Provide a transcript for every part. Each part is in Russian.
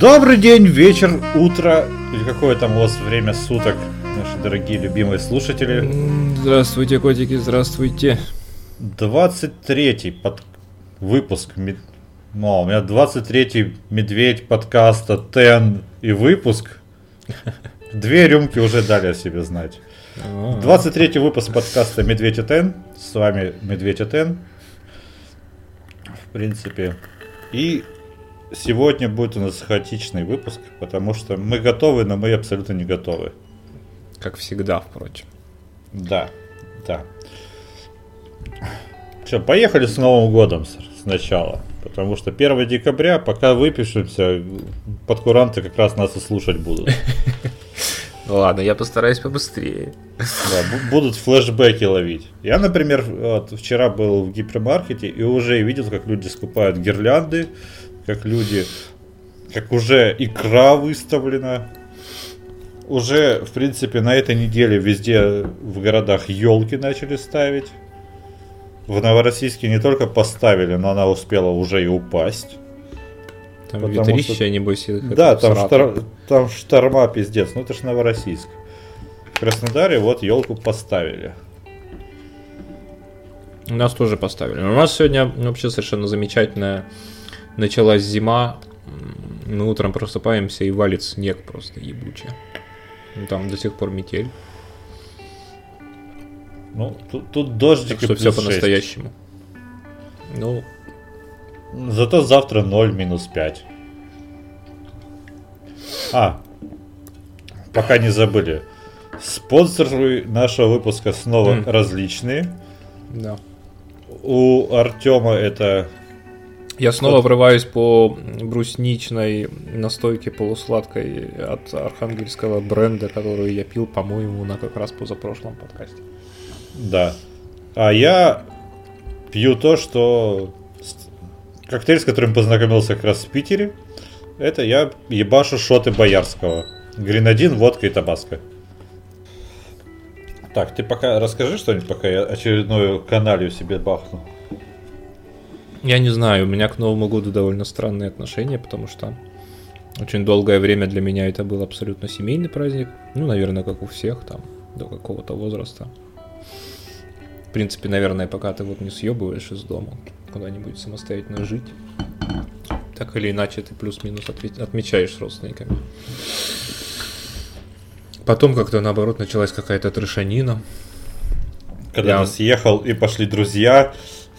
Добрый день, вечер, утро или какое там у вас время суток, наши дорогие любимые слушатели. Здравствуйте, котики, здравствуйте. 23-й под... выпуск. Ну, у меня 23-й медведь подкаста Тен и выпуск. Две рюмки уже дали о себе знать. 23-й выпуск подкаста Медведь и Тен. С вами Медведь и Тен. В принципе. И сегодня будет у нас хаотичный выпуск, потому что мы готовы, но мы абсолютно не готовы. Как всегда, впрочем. Да, да. Все, поехали с Новым годом сначала. Потому что 1 декабря, пока выпишемся, подкуранты как раз нас и слушать будут. Ладно, я постараюсь побыстрее. Да, будут флешбеки ловить. Я, например, вот, вчера был в гипермаркете и уже видел, как люди скупают гирлянды, как люди, как уже икра выставлена. Уже, в принципе, на этой неделе везде в городах елки начали ставить. В Новороссийске не только поставили, но она успела уже и упасть. Там ветрище, что... небось, Да, там, штор... там шторма пиздец. Ну это ж Новороссийск. В Краснодаре вот елку поставили. У нас тоже поставили. У нас сегодня вообще совершенно замечательная началась зима, мы утром просыпаемся и валит снег просто ебучий. Ну, там до сих пор метель. Ну, тут, тут дождик так что все по-настоящему. Ну. Зато завтра 0 минус 5. А, пока не забыли. Спонсоры нашего выпуска снова mm. различные. Да. У Артема это я снова врываюсь по брусничной настойке полусладкой от архангельского бренда, которую я пил, по-моему, на как раз позапрошлом подкасте. Да. А я пью то, что коктейль, с которым познакомился как раз в Питере, это я ебашу шоты Боярского. Гренадин, водка и табаско. Так, ты пока расскажи что-нибудь, пока я очередную каналью себе бахну. Я не знаю, у меня к Новому году довольно странные отношения, потому что очень долгое время для меня это был абсолютно семейный праздник. Ну, наверное, как у всех там, до какого-то возраста. В принципе, наверное, пока ты вот не съебываешь из дома, куда-нибудь самостоятельно жить, так или иначе ты плюс-минус отмечаешь с родственниками. Потом как-то наоборот началась какая-то трешанина. Когда я... съехал и пошли друзья,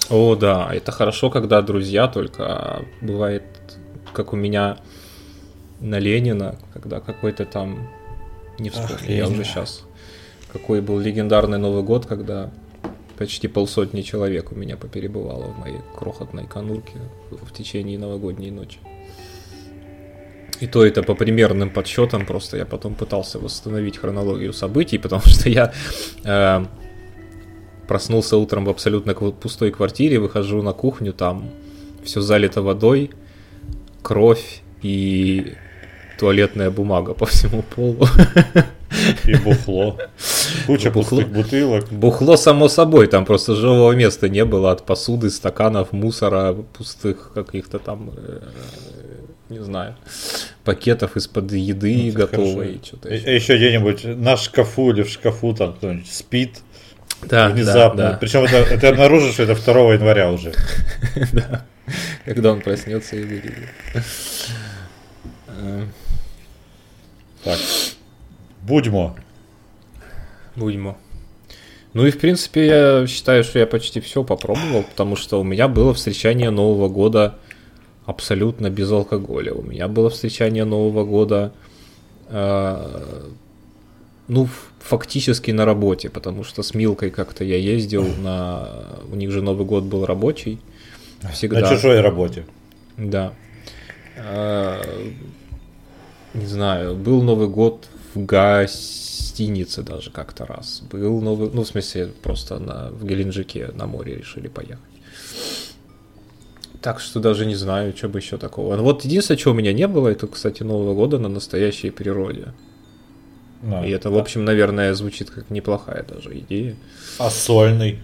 о, да, это хорошо, когда друзья, только бывает, как у меня на Ленина, когда какой-то там, не вспомню, Ах, я уже сейчас, какой был легендарный Новый год, когда почти полсотни человек у меня поперебывало в моей крохотной конурке в течение новогодней ночи. И то это по примерным подсчетам, просто я потом пытался восстановить хронологию событий, потому что я э, Проснулся утром в абсолютно пустой квартире, выхожу на кухню, там все залито водой, кровь и туалетная бумага по всему полу. И бухло. Куча бухло. пустых бутылок. Бухло, само собой, там просто живого места не было от посуды, стаканов, мусора, пустых каких-то там, э, не знаю, пакетов из-под еды ну, готовой. Что-то еще. еще где-нибудь на шкафу или в шкафу там кто-нибудь спит, да, внезапно. Да, да. Причем это, это обнаружишь, что это 2 января уже. Да. Когда он проснется и выйдет. Так. Будьмо. Будьмо. Ну и в принципе я считаю, что я почти все попробовал, потому что у меня было встречание Нового года абсолютно без алкоголя. У меня было встречание Нового года э, ну, фактически на работе, потому что с Милкой как-то я ездил на... У них же Новый год был рабочий. Всегда. На чужой работе. Да. А, не знаю, был Новый год в гостинице даже как-то раз. Был Новый... Ну, в смысле, просто на... в Геленджике на море решили поехать. Так что даже не знаю, что бы еще такого. Ну, вот единственное, чего у меня не было, это, кстати, Нового года на настоящей природе. Да, и это, да. в общем, наверное, звучит как неплохая даже идея. А сольный?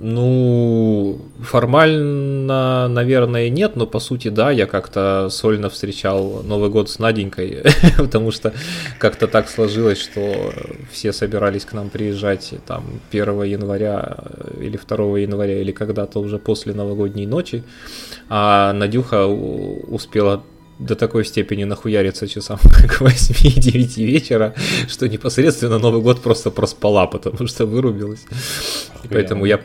Ну, формально, наверное, нет, но по сути, да, я как-то сольно встречал Новый год с Наденькой, потому что как-то так сложилось, что все собирались к нам приезжать там 1 января или 2 января, или когда-то уже после новогодней ночи, а Надюха успела до такой степени нахуяриться часам к 8-9 вечера, что непосредственно Новый год просто проспала, потому что вырубилась. И поэтому я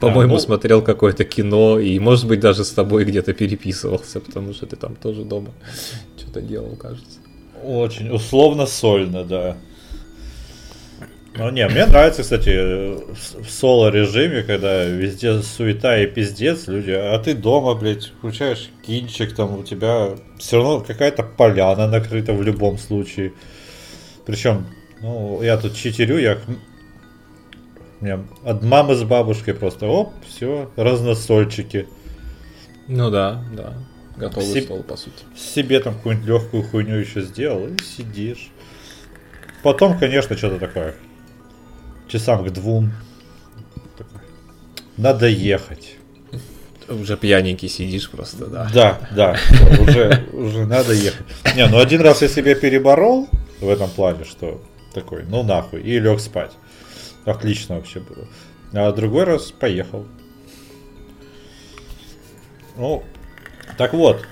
по-моему, ну... смотрел какое-то кино и, может быть, даже с тобой где-то переписывался, потому что ты там тоже дома что-то делал, кажется. Очень условно сольно, да. Ну не, мне нравится, кстати, в соло-режиме, когда везде суета и пиздец, люди, а ты дома, блядь, включаешь кинчик, там у тебя все равно какая-то поляна накрыта в любом случае. Причем, ну, я тут читерю, я мне от мамы с бабушкой просто, оп, все, разносольчики. Ну да, да. Готовый Себ... стол, по сути. Себе там какую-нибудь легкую хуйню еще сделал и сидишь. Потом, конечно, что-то такое. Часам к двум. Надо ехать. Уже пьяненький сидишь просто, да. Да, да. Уже, уже надо ехать. Не, ну один раз я себя переборол в этом плане, что такой, ну нахуй, и лег спать. Отлично вообще было. А другой раз поехал. Ну, так вот.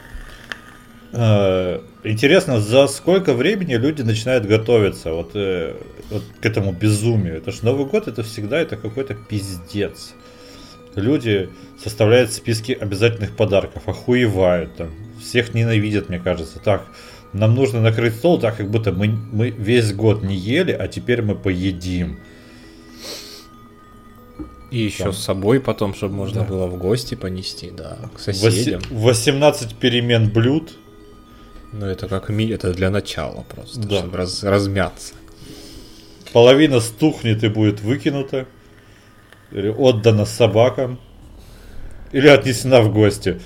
Э, интересно, за сколько времени люди начинают готовиться вот, э, вот к этому безумию? Это ж Новый год, это всегда это какой-то пиздец. Люди составляют списки обязательных подарков, охуевают там, всех ненавидят, мне кажется. Так, нам нужно накрыть стол так, как будто мы, мы весь год не ели, а теперь мы поедим. И еще там. с собой потом, чтобы можно да. было в гости понести, да, к соседям. 18 перемен блюд. Ну, это как ми, это для начала просто, да. чтобы раз, размяться. Половина стухнет и будет выкинута. Или отдана собакам. Или отнесена в гости.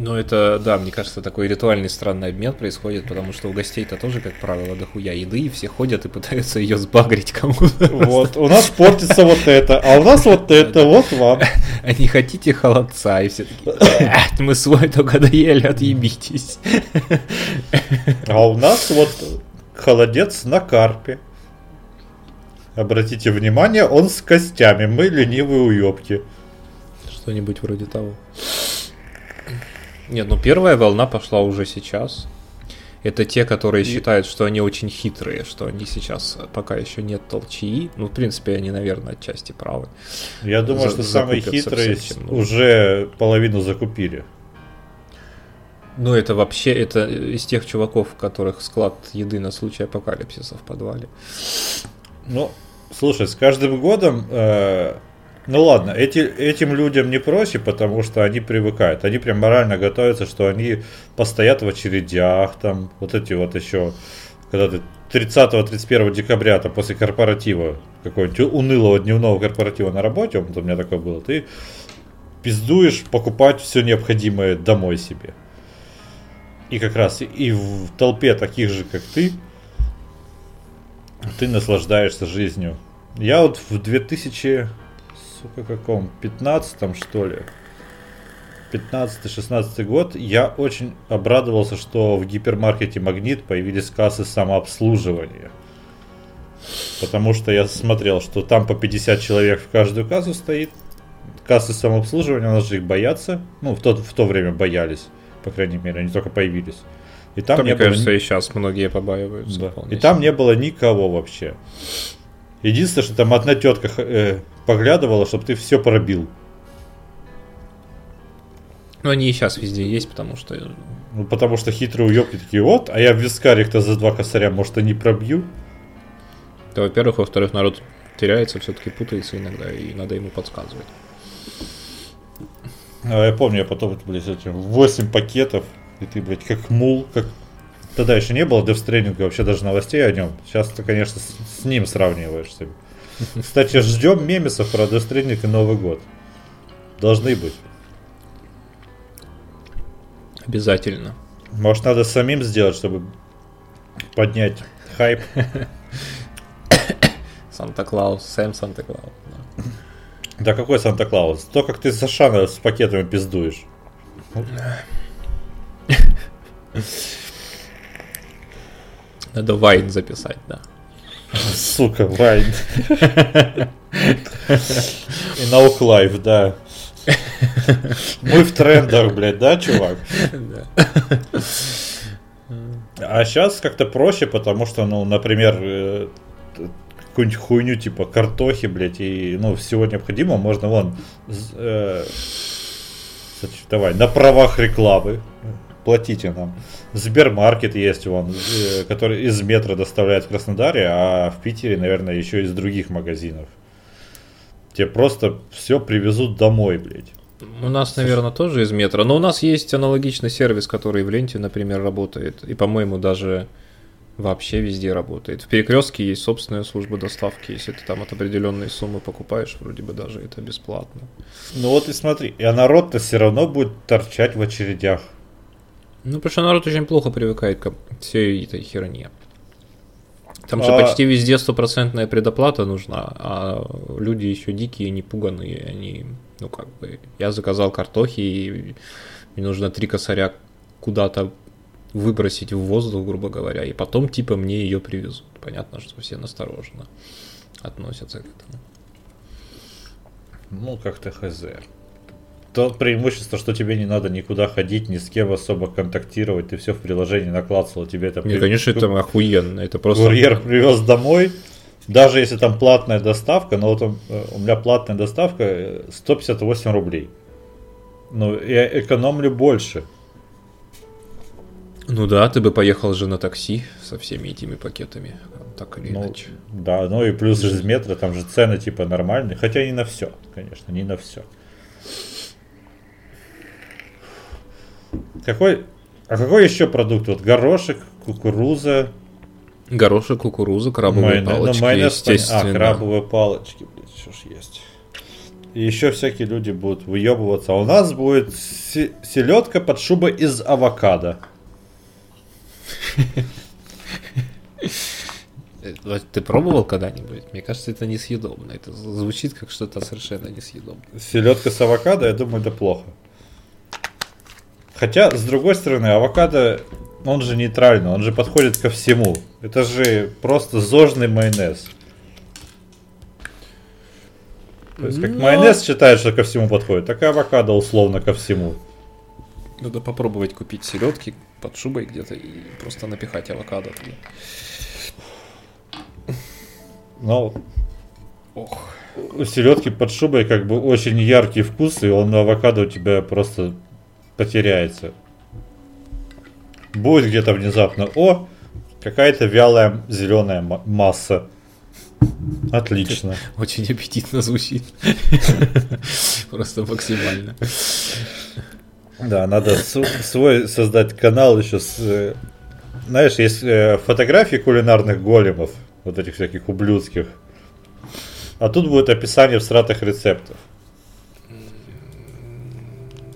Ну, это, да, мне кажется, такой ритуальный странный обмен происходит, потому что у гостей-то тоже, как правило, дохуя еды, и все ходят и пытаются ее сбагрить кому-то. Вот, у нас портится вот это, а у нас вот это, вот вам. А не хотите холодца? И все такие, мы свой только доели, отъебитесь. А у нас вот холодец на карпе. Обратите внимание, он с костями, мы ленивые уебки. Что-нибудь вроде того. Нет, ну первая волна пошла уже сейчас. Это те, которые и... считают, что они очень хитрые, что они сейчас пока еще нет толчии. Ну, в принципе, они, наверное, отчасти правы. Я думаю, За- что самые хитрые уже половину закупили. Ну, это вообще, это из тех чуваков, у которых склад еды на случай апокалипсиса в подвале. Ну, слушай, с каждым годом э, ну ладно, эти, этим людям не проще, потому что они привыкают. Они прям морально готовятся, что они постоят в очередях, там, вот эти вот еще, когда ты 30-31 декабря, там, после корпоратива, какого-нибудь унылого дневного корпоратива на работе, вот у меня такое было, ты пиздуешь покупать все необходимое домой себе. И как раз и в толпе таких же, как ты, ты наслаждаешься жизнью. Я вот в 2000 сука, каком? 15 что ли? 15-16 год, я очень обрадовался, что в гипермаркете Магнит появились кассы самообслуживания. Потому что я смотрел, что там по 50 человек в каждую кассу стоит. Кассы самообслуживания, у нас же их боятся. Ну, в то, в то время боялись, по крайней мере, они только появились. И там, там мне было... кажется, и сейчас многие побаиваются. Да. И там не было никого вообще. Единственное, что там одна тетка э, поглядывала, чтобы ты все пробил. Ну, они и сейчас везде есть, потому что... Ну, потому что хитрые уебки такие, вот, а я в вискарик-то за два косаря, может, и не пробью. Да, во-первых, во-вторых, народ теряется, все-таки путается иногда, и надо ему подсказывать. А я помню, я потом, блядь, этим 8 пакетов, и ты, блядь, как мул, как... Тогда еще не было девстренинга, вообще даже новостей о нем. Сейчас ты, конечно, с, с ним сравниваешь себе. Кстати, ждем мемесов про Death и Новый год. Должны быть. Обязательно. Может, надо самим сделать, чтобы поднять хайп. Санта-Клаус, Сэм Санта-Клаус. Да. Да какой Санта-Клаус? То, как ты с Ашана с пакетами пиздуешь. Надо Вайн записать, да. Сука, Вайн. И Thug Life, да. Мы в трендах, блядь, да, чувак? А сейчас как-то проще, потому что, ну, например, э, какую-нибудь хуйню типа картохи, блядь, и, ну, всего необходимого можно вон э, давай, на правах рекламы платите нам. Сбермаркет есть вон, э, который из метро доставляет в Краснодаре, а в Питере, наверное, еще из других магазинов. Тебе просто все привезут домой, блядь. У нас, наверное, тоже из метро, но у нас есть аналогичный сервис, который в ленте, например, работает, и, по-моему, даже вообще везде работает. В перекрестке есть собственная служба доставки, если ты там от определенной суммы покупаешь, вроде бы даже это бесплатно. Ну вот и смотри, а народ-то все равно будет торчать в очередях. Ну, потому что народ очень плохо привыкает к всей этой херне. Там же а... почти везде стопроцентная предоплата нужна, а люди еще дикие, не пуганные, они, ну как бы, я заказал картохи, и мне нужно три косаря куда-то выбросить в воздух, грубо говоря, и потом типа мне ее привезут. Понятно, что все настороженно относятся к этому. Ну, как-то хз. То преимущество, что тебе не надо никуда ходить, ни с кем особо контактировать, ты все в приложении наклацал, тебе это... Не, конечно, это охуенно, это просто... Курьер привез домой, даже если там платная доставка, но вот э, у меня платная доставка 158 рублей. Ну, я экономлю больше. Ну да, ты бы поехал же на такси со всеми этими пакетами, так или ну, иначе. Да, ну и плюс из метро, там же цены типа нормальные, хотя не на все, конечно, не на все. Какой, а какой еще продукт? Вот горошек, кукуруза. Горошек, кукуруза, крабовые Майонез, ну, палочки, ну, майонез, естественно. А, крабовые палочки, блядь, что ж есть. И еще всякие люди будут выебываться. А у нас будет селедка под шубой из авокадо. Ты пробовал когда-нибудь? Мне кажется, это несъедобно. Это звучит как что-то совершенно несъедобное. Селедка с авокадо, я думаю, это плохо. Хотя, с другой стороны, авокадо, он же нейтральный, он же подходит ко всему. Это же просто зожный майонез. То есть, как Но... майонез считает, что ко всему подходит, так и авокадо условно ко всему. Надо попробовать купить селедки под шубой где-то и просто напихать авокадо туда. Ну, ох. У селедки под шубой как бы очень яркий вкус, и он на авокадо у тебя просто потеряется. Будет где-то внезапно, о, какая-то вялая зеленая масса. Отлично. Очень аппетитно звучит. Просто максимально. Да, надо свой создать канал еще с... Э, знаешь, есть э, фотографии кулинарных големов, вот этих всяких ублюдских. А тут будет описание всратых рецептов.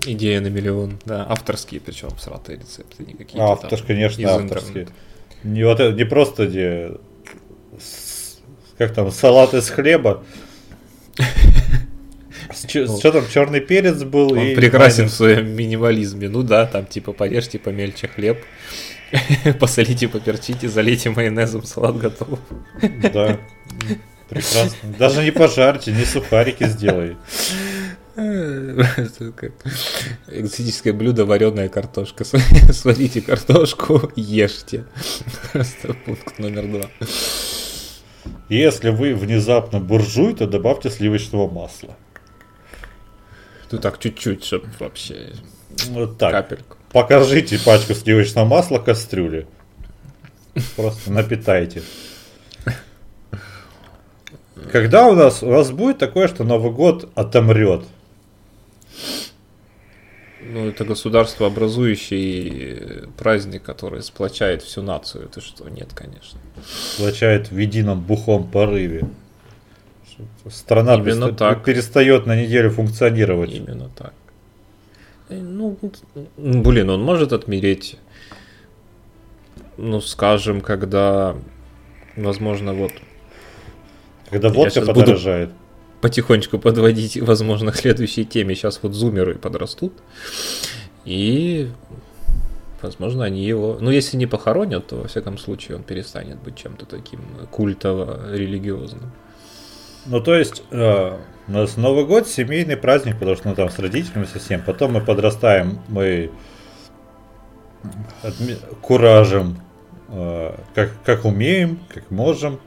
Идея на миллион, да, авторские, причем всратые рецепты, не какие-то Автор, там, конечно, авторские. Не, вот, не просто где, как там, салат из хлеба, что там, черный перец был? Он и прекрасен в своем минимализме. Ну да, там типа порежьте помельче хлеб, посолите, поперчите, залейте майонезом, салат готов. Да, прекрасно. Даже не пожарьте, не сухарики сделай. Экзотическое блюдо вареная картошка. Сварите картошку, ешьте. Просто пункт номер два. Если вы внезапно буржуй, то добавьте сливочного масла. Ну так, чуть-чуть, чтобы вообще... Вот так. Капельку. Покажите пачку сливочного масла кастрюли. Просто напитайте. Когда у нас, у нас будет такое, что Новый год отомрет? Ну, это государство образующий праздник, который сплочает всю нацию. Это что? Нет, конечно. Сплочает в едином бухом порыве. Страна Именно переста- так. перестает на неделю функционировать. Именно так. Э, ну, блин, он может отмереть, ну, скажем, когда, возможно, вот... Когда водка подорожает. Буду... потихонечку подводить, возможно, к следующей теме. Сейчас вот зумеры подрастут. И, возможно, они его... Ну, если не похоронят, то, во всяком случае, он перестанет быть чем-то таким культово-религиозным. Ну, то есть, э, у нас Новый год семейный праздник, потому что ну, там с родителями совсем. Потом мы подрастаем, мы отме- куражем, э, как, как умеем, как можем.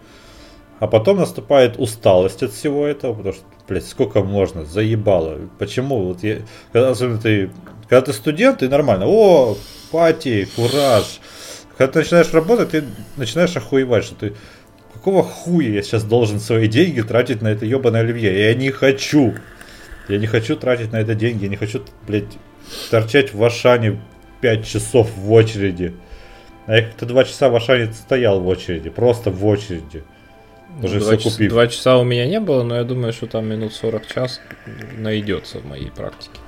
А потом наступает усталость от всего этого, потому что, блядь, сколько можно, заебало. Почему? Вот я, когда, особенно ты, когда ты студент, ты нормально, о, пати, кураж. Когда ты начинаешь работать, ты начинаешь охуевать, что ты, какого хуя я сейчас должен свои деньги тратить на это ебаное оливье? Я не хочу. Я не хочу тратить на это деньги, я не хочу, блядь, торчать в Ашане 5 часов в очереди. А я как-то 2 часа в Ашане стоял в очереди, просто в очереди. Уже два, все купив. два часа у меня не было, но я думаю, что там минут 40 час найдется в моей практике.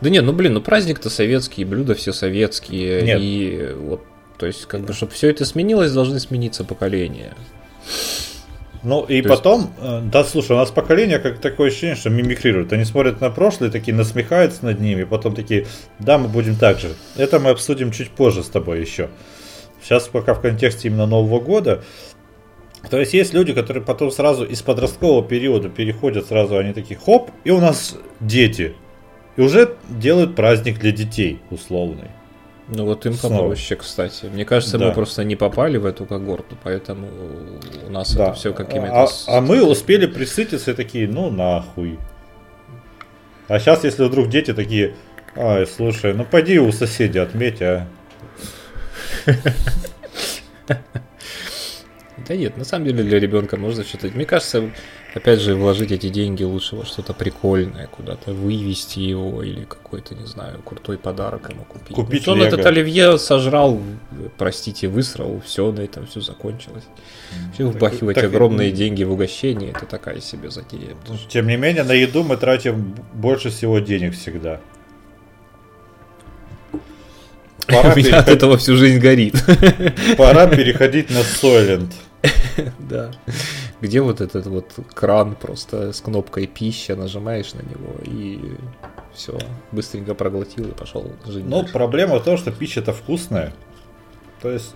Да нет, ну блин, ну праздник-то советский, блюда все советские. Нет. И вот, то есть, как бы, чтобы все это сменилось, должны смениться поколения. Ну и То потом, есть... Э, да, слушай, у нас поколение как такое ощущение, что мимикрируют. Они смотрят на прошлое, такие насмехаются над ними, потом такие, да, мы будем так же. Это мы обсудим чуть позже с тобой еще. Сейчас пока в контексте именно Нового года. То есть есть люди, которые потом сразу из подросткового периода переходят сразу, они такие, хоп, и у нас дети. И уже делают праздник для детей условный. Ну вот им Снова. попроще, кстати. Мне кажется, да. мы просто не попали в эту когорту, поэтому у нас да. это все какими-то... А, а мы успели присытиться и такие, ну нахуй. А сейчас, если вдруг дети такие, ай, слушай, ну пойди у соседей отметь, а. Да нет, на самом деле для ребенка можно что-то. Мне кажется, опять же, вложить эти деньги лучше во что-то прикольное, куда-то вывести его или какой-то, не знаю, крутой подарок ему купить. Купить Он этот оливье сожрал, простите, высрал, все, на этом все закончилось. Все вбахивать так, огромные так, деньги в угощение, это такая себе затея. Тем не менее, на еду мы тратим больше всего денег всегда. Пора У меня переход... от этого всю жизнь горит. Пора переходить на Soylent. Да. Где вот этот вот кран просто с кнопкой пища, нажимаешь на него и все, быстренько проглотил и пошел жить. Ну, проблема в том, что пища-то вкусная. То есть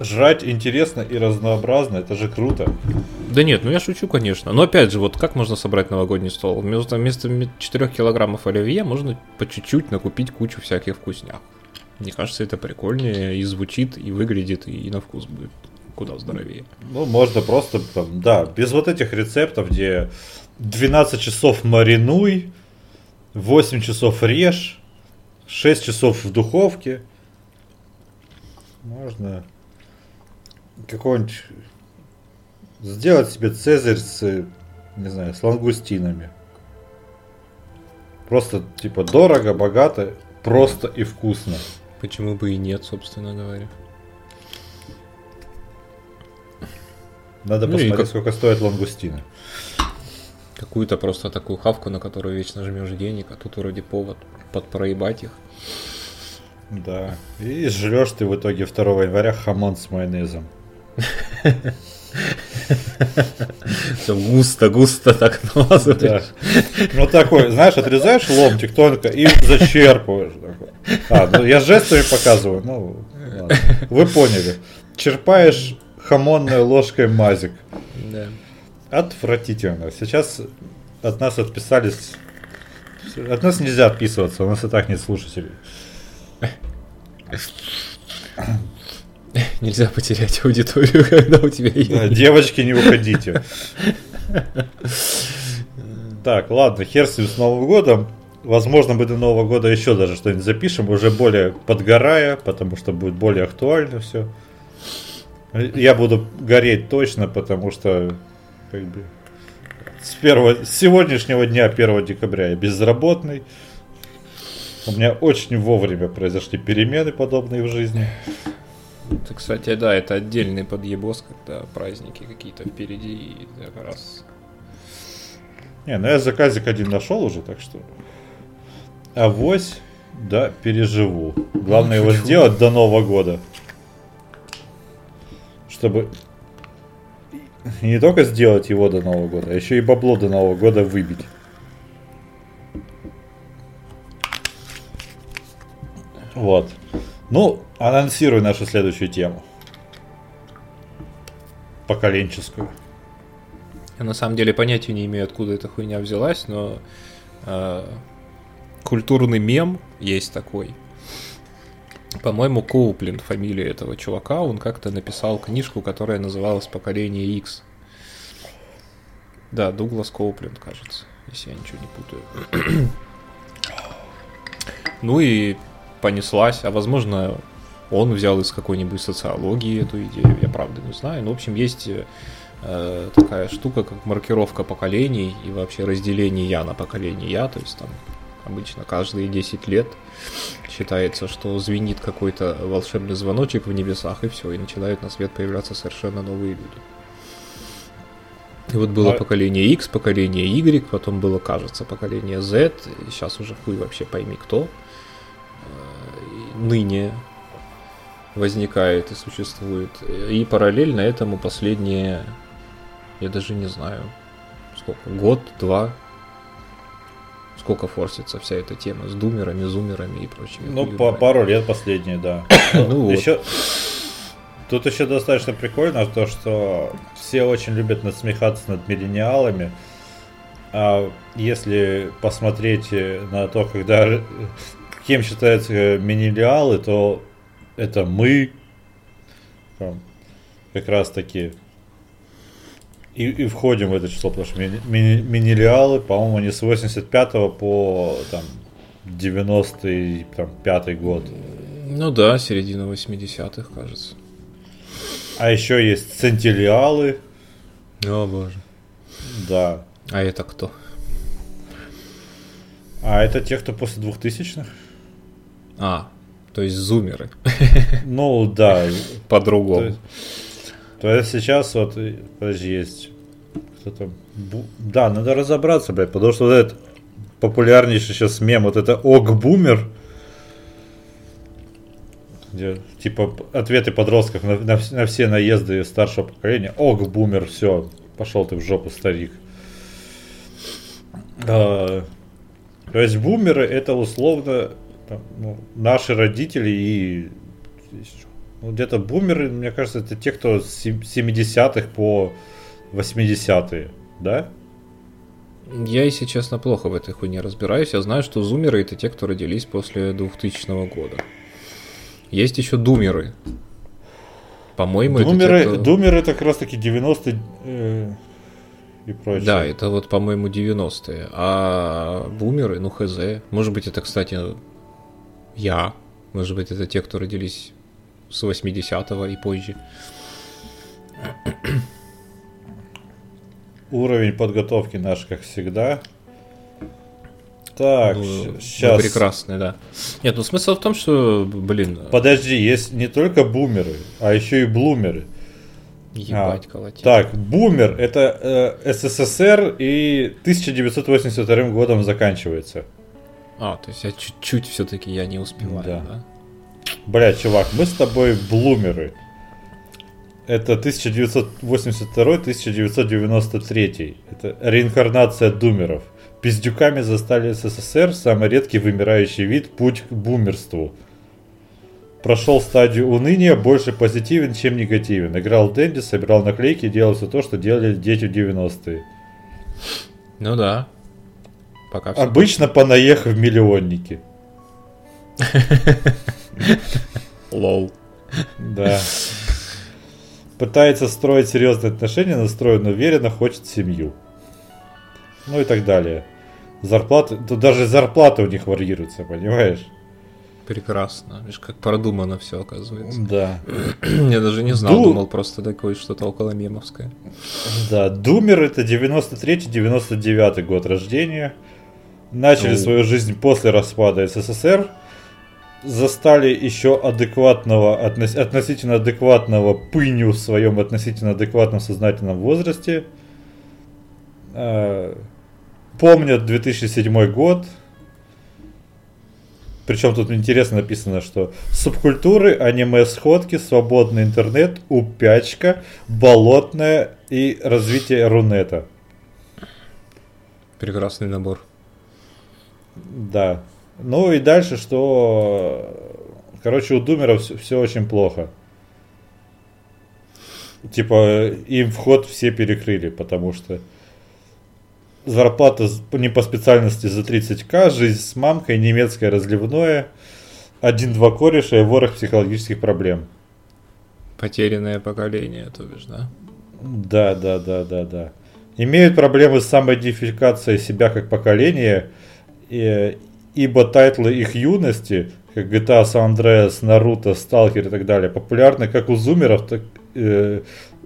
жрать интересно и разнообразно, это же круто. Да нет, ну я шучу, конечно. Но опять же, вот как можно собрать новогодний стол? Вместо, вместо 4 килограммов оливье можно по чуть-чуть накупить кучу всяких вкусняк. Мне кажется, это прикольнее и звучит, и выглядит, и на вкус будет куда здоровее. Ну, можно просто, там, да, без вот этих рецептов, где 12 часов маринуй, 8 часов режь, 6 часов в духовке. Можно какой-нибудь сделать себе цезарь с, не знаю, с лангустинами. Просто, типа, дорого, богато, просто и вкусно. Почему бы и нет, собственно говоря. Надо ну посмотреть, как... сколько стоит лангустины. Какую-то просто такую хавку, на которую вечно жмешь денег, а тут вроде повод подпроебать их. Да. И жрешь ты в итоге 2 января хамон с майонезом. Все густо-густо так намазываешь. Ну такой, знаешь, отрезаешь ломтик тонко и зачерпываешь. А, ну я жестами показываю, ну. Вы поняли. Черпаешь хамонной ложкой мазик. Да. Отвратительно. Сейчас от нас отписались. От нас нельзя отписываться, у нас и так нет слушателей. Нельзя потерять аудиторию, когда у тебя есть. Да, девочки, не уходите. Так, ладно, хер с ним с Новым годом. Возможно, мы до Нового года еще даже что-нибудь запишем, уже более подгорая, потому что будет более актуально все. Я буду гореть точно, потому что как бы, с, первого, с сегодняшнего дня, 1 декабря, я безработный. У меня очень вовремя произошли перемены подобные в жизни. Это, кстати, да, это отдельный подъебос, когда праздники какие-то впереди и как раз. Не, ну я заказик один нашел уже, так что. Авось, да, переживу. Главное его сделать до Нового года. Чтобы не только сделать его до Нового года, а еще и бабло до Нового года выбить. Вот. Ну, анонсируй нашу следующую тему. Поколенческую. Я на самом деле понятия не имею, откуда эта хуйня взялась, но э, культурный мем есть такой. По-моему, Коуплин, фамилия этого чувака, он как-то написал книжку, которая называлась «Поколение X». Да, Дуглас Коуплин, кажется, если я ничего не путаю. ну и понеслась, а возможно, он взял из какой-нибудь социологии эту идею, я правда не знаю. Но, в общем, есть э, такая штука, как маркировка поколений и вообще разделение я на поколение я, то есть там обычно каждые 10 лет считается, что звенит какой-то волшебный звоночек в небесах, и все, и начинают на свет появляться совершенно новые люди. И вот было а... поколение X, поколение Y, потом было, кажется, поколение Z, и сейчас уже хуй вообще пойми кто. Э, ныне возникает и существует. И параллельно этому последние, я даже не знаю, сколько, год, два, сколько форсится вся эта тема с думерами, зумерами и прочими. Ну, по пару лет последние, да. ну, еще, Тут еще достаточно прикольно то, что все очень любят насмехаться над миллениалами. А если посмотреть на то, когда кем считаются миллениалы, то это мы, там, как раз таки, и, и входим в это число, потому что ми, ми, миллениалы, по-моему, они с 85 по там, 95 год. Ну да, середина 80-х, кажется. А еще есть центилиалы. О боже. Да. А это кто? А это те, кто после двухтысячных. А, то есть зумеры. Ну да. По-другому. То, есть сейчас вот, подожди, есть кто там. Да, надо разобраться, блядь, потому что вот этот популярнейший сейчас мем, вот это ог-бумер, где типа ответы подростков на, на, на все наезды старшего поколения. Ог, бумер, все, пошел ты в жопу, старик. А, то есть бумеры это условно там, ну, наши родители и ну, где-то бумеры, мне кажется, это те, кто с 70-х по 80-е, да? Я, если честно, плохо в этой хуйне разбираюсь. Я знаю, что зумеры это те, кто родились после 2000 года. Есть еще думеры. По-моему, думеры, это те, кто... Думеры это как раз таки 90 э, и прочее. Да, это вот, по-моему, 90-е. А бумеры, ну хз. Может быть, это, кстати, я. Может быть, это те, кто родились с 80-го и позже. Уровень подготовки наш, как всегда. Так, ну, сейчас. Ну, прекрасный, да. Нет, ну смысл в том, что, блин. Подожди, есть не только бумеры, а еще и блумеры. Ебать, а, колотить. Так, бумер это э, СССР и 1982 годом заканчивается. А, то есть я чуть-чуть все-таки я не успеваю, да? да? Бля, чувак, мы с тобой блумеры. Это 1982-1993. Это реинкарнация думеров. Пиздюками застали СССР, самый редкий вымирающий вид, путь к бумерству. Прошел стадию уныния, больше позитивен, чем негативен. Играл в Дэнди, собирал наклейки, делал все то, что делали дети в 90-е. Ну да. Пока Обычно понаехав миллионники. Лол. Да. Пытается строить серьезные отношения, настроен уверенно, хочет семью. Ну и так далее. Зарплаты, тут даже зарплаты у них варьируются, понимаешь? Прекрасно. Видишь, как продумано все оказывается. Да. Я даже не знал, Ду... думал просто такое что-то около мемовское. Да, Думер это 93-99 год рождения. Начали ну... свою жизнь после распада СССР. Застали еще адекватного, относ... относительно адекватного пыню в своем относительно адекватном сознательном возрасте. А, помнят 2007 год. причем тут интересно написано, что субкультуры, аниме-сходки, свободный интернет, упячка, болотная и развитие рунета. Прекрасный набор. Да. Ну и дальше, что... Короче, у думеров все, очень плохо. Типа, им вход все перекрыли, потому что зарплата не по специальности за 30к, жизнь с мамкой, немецкое разливное, один-два кореша и ворох психологических проблем. Потерянное поколение, то бишь, да? Да, да, да, да, да. Имеют проблемы с самоидентификацией себя как поколения, и, ибо тайтлы их юности, как GTA San Andreas, Naruto, Stalker и так далее, популярны как у зумеров, так э,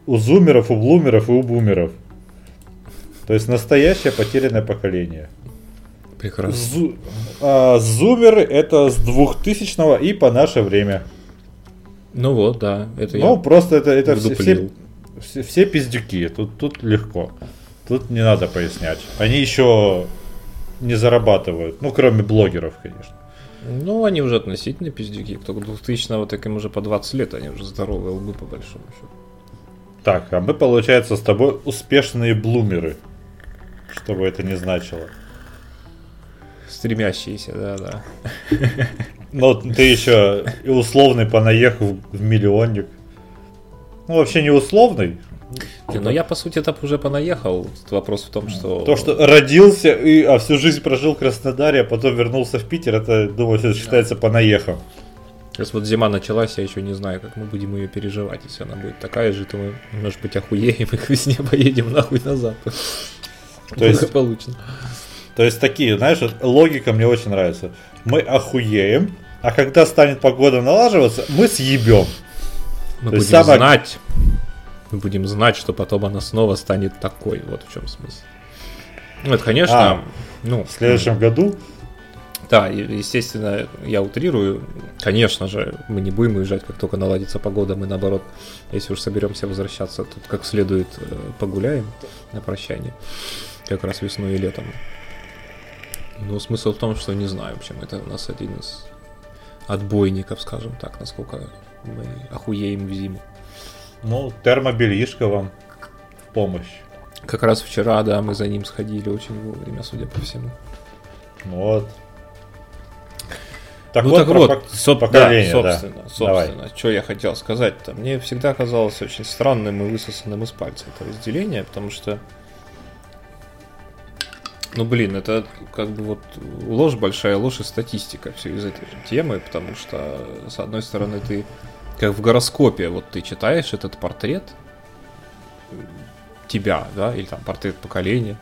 у зумеров, у блумеров и у бумеров. То есть настоящее потерянное поколение. Прекрасно. Зу, а, зумеры это с 2000 и по наше время. Ну вот, да. Это ну, просто это, это все, все, все, все пиздюки. Тут, тут легко. Тут не надо пояснять. Они еще не зарабатывают. Ну, кроме блогеров, конечно. Ну, они уже относительно пиздюки. Кто 2000-го, так им уже по 20 лет, они уже здоровые лбы, по большому счету. Так, а мы, получается, с тобой успешные блумеры. Что бы это ни значило. Стремящиеся, да-да. Ну, ты еще и условный понаехал в миллионник. Ну, вообще не условный. Не, но я, по сути, это уже понаехал. Вопрос в том, что... То, что родился, и, а всю жизнь прожил в Краснодаре, а потом вернулся в Питер, это, думаю, это считается понаехал. Сейчас вот зима началась, я еще не знаю, как мы будем ее переживать. Если она будет такая же, то мы, может быть, охуеем и к весне поедем нахуй назад. То есть, получено. То есть такие, знаешь, вот логика мне очень нравится. Мы охуеем, а когда станет погода налаживаться, мы съебем. Мы То будем самое... знать, мы будем знать, что потом она снова станет такой. Вот в чем смысл. Ну, это, конечно, а, ну... В следующем году да, естественно, я утрирую. Конечно же, мы не будем уезжать, как только наладится погода. Мы, наоборот, если уж соберемся возвращаться, тут как следует э, погуляем на прощание. Как раз весной и летом. Но смысл в том, что не знаю, в общем, это у нас один из отбойников, скажем так, насколько мы охуеем в зиму. Ну, термобельишко вам в помощь. Как раз вчера, да, мы за ним сходили очень вовремя, судя по всему. Вот. Так ну вот, так вот, соб, поколение, да, собственно, да. собственно, что я хотел сказать-то. Мне всегда казалось очень странным и высосанным из пальца это разделение, потому что, ну блин, это как бы вот ложь, большая ложь и статистика все из этой темы, потому что, с одной стороны, ты как в гороскопе, вот ты читаешь этот портрет тебя, да, или там портрет поколения,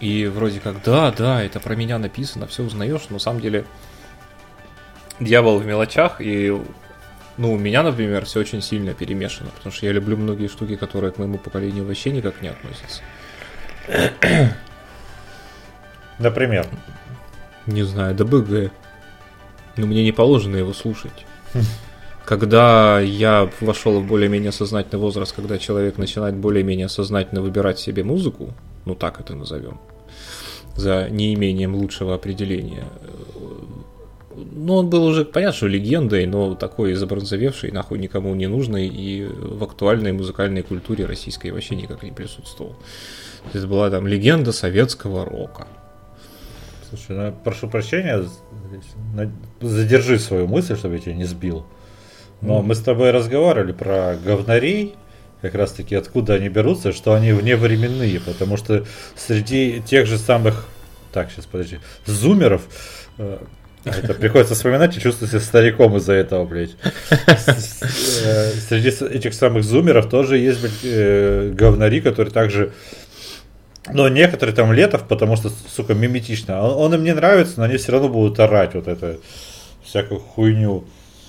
и вроде как, да, да, это про меня написано, все узнаешь, но на самом деле дьявол в мелочах, и ну, у меня, например, все очень сильно перемешано, потому что я люблю многие штуки, которые к моему поколению вообще никак не относятся. Например? Не знаю, ДБГ. Но мне не положено его слушать. Когда я вошел в более-менее сознательный возраст, когда человек начинает более-менее сознательно выбирать себе музыку, ну так это назовем, за неимением лучшего определения, ну, он был уже, понятно, что легендой, но такой забронзовевший, нахуй никому не нужный, и в актуальной музыкальной культуре российской вообще никак не присутствовал. Это была там легенда советского рока. Слушай, ну, прошу прощения, задержи свою мысль, чтобы я тебя не сбил. Но mm. мы с тобой разговаривали про говнарей, как раз таки откуда они берутся, что они вневременные, потому что среди тех же самых, так, сейчас подожди, зумеров, э, это приходится вспоминать и чувствую себя стариком из-за этого, блядь. Э, среди этих самых зумеров тоже есть, блядь, э, говнари, которые также но некоторые там летов, потому что, сука, миметично. Он, он им не нравится, но они все равно будут орать вот это всякую хуйню.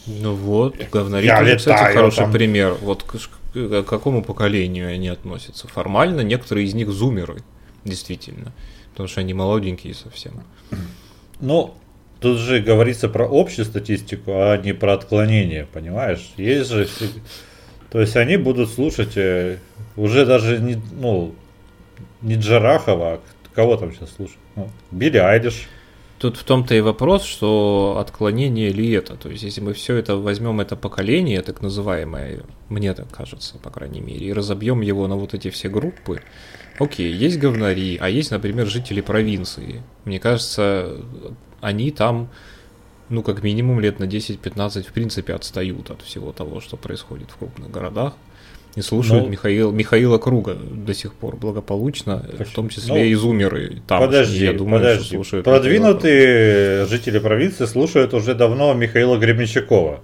Ну вот, летаю, кстати, хороший там... пример. Вот к, к какому поколению они относятся? Формально некоторые из них зумеры, действительно. Потому что они молоденькие совсем. Ну, Тут же говорится про общую статистику, а не про отклонение, понимаешь? Есть же... То есть они будут слушать э, уже даже не, ну, не Джарахова, а кого там сейчас слушают? Ну, Билли Айдиш. Тут в том-то и вопрос, что отклонение ли это. То есть, если мы все это возьмем, это поколение, так называемое, мне так кажется, по крайней мере, и разобьем его на вот эти все группы, окей, есть говнари, а есть, например, жители провинции. Мне кажется, они там, ну, как минимум лет на 10-15 в принципе отстают от всего того, что происходит в крупных городах. И слушают ну, Михаил, Михаила Круга до сих пор благополучно, в том числе ну, и зумеры. Там подожди, я думаю, подожди. Что слушают Продвинутые жители провинции слушают уже давно Михаила Гребенщикова.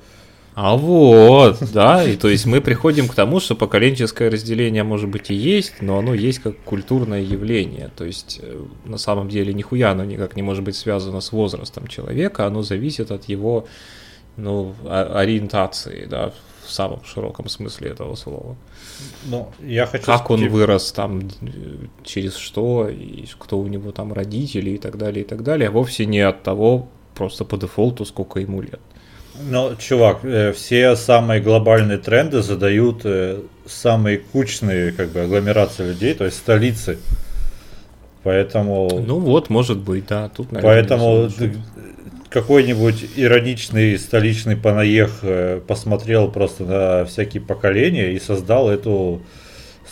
А вот, да, и то есть мы приходим к тому, что поколенческое разделение может быть и есть, но оно есть как культурное явление. То есть э, на самом деле нихуя оно никак не может быть связано с возрастом человека, оно зависит от его ну, ориентации, да, в самом широком смысле этого слова. Ну, я хочу как он вырос там, через что, и кто у него там родители и так далее, и так далее, а вовсе не от того, просто по дефолту, сколько ему лет. Ну, чувак, э, все самые глобальные тренды задают э, самые кучные как бы агломерации людей, то есть столицы. Поэтому... Ну вот, может быть, да. Тут, наверное, Поэтому какой-нибудь ироничный столичный панаех э, посмотрел просто на всякие поколения и создал эту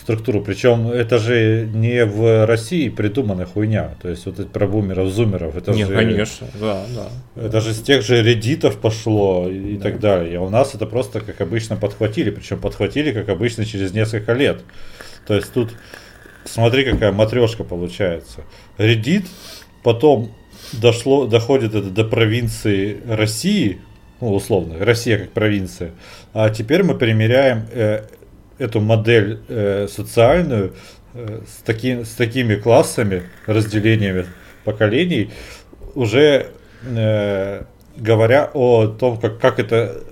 структуру. Причем это же не в России придуманная хуйня. То есть вот это про бумеров, зумеров. Это не, же, конечно, да, да. Это же с тех же редитов пошло и да. так далее. А у нас это просто как обычно подхватили. Причем подхватили как обычно через несколько лет. То есть тут смотри, какая матрешка получается. Редит, потом дошло, доходит это до провинции России, ну, условно, Россия как провинция. А теперь мы примеряем э, эту модель э, социальную э, с, таки, с такими классами, разделениями поколений, уже э, говоря о том, как, как это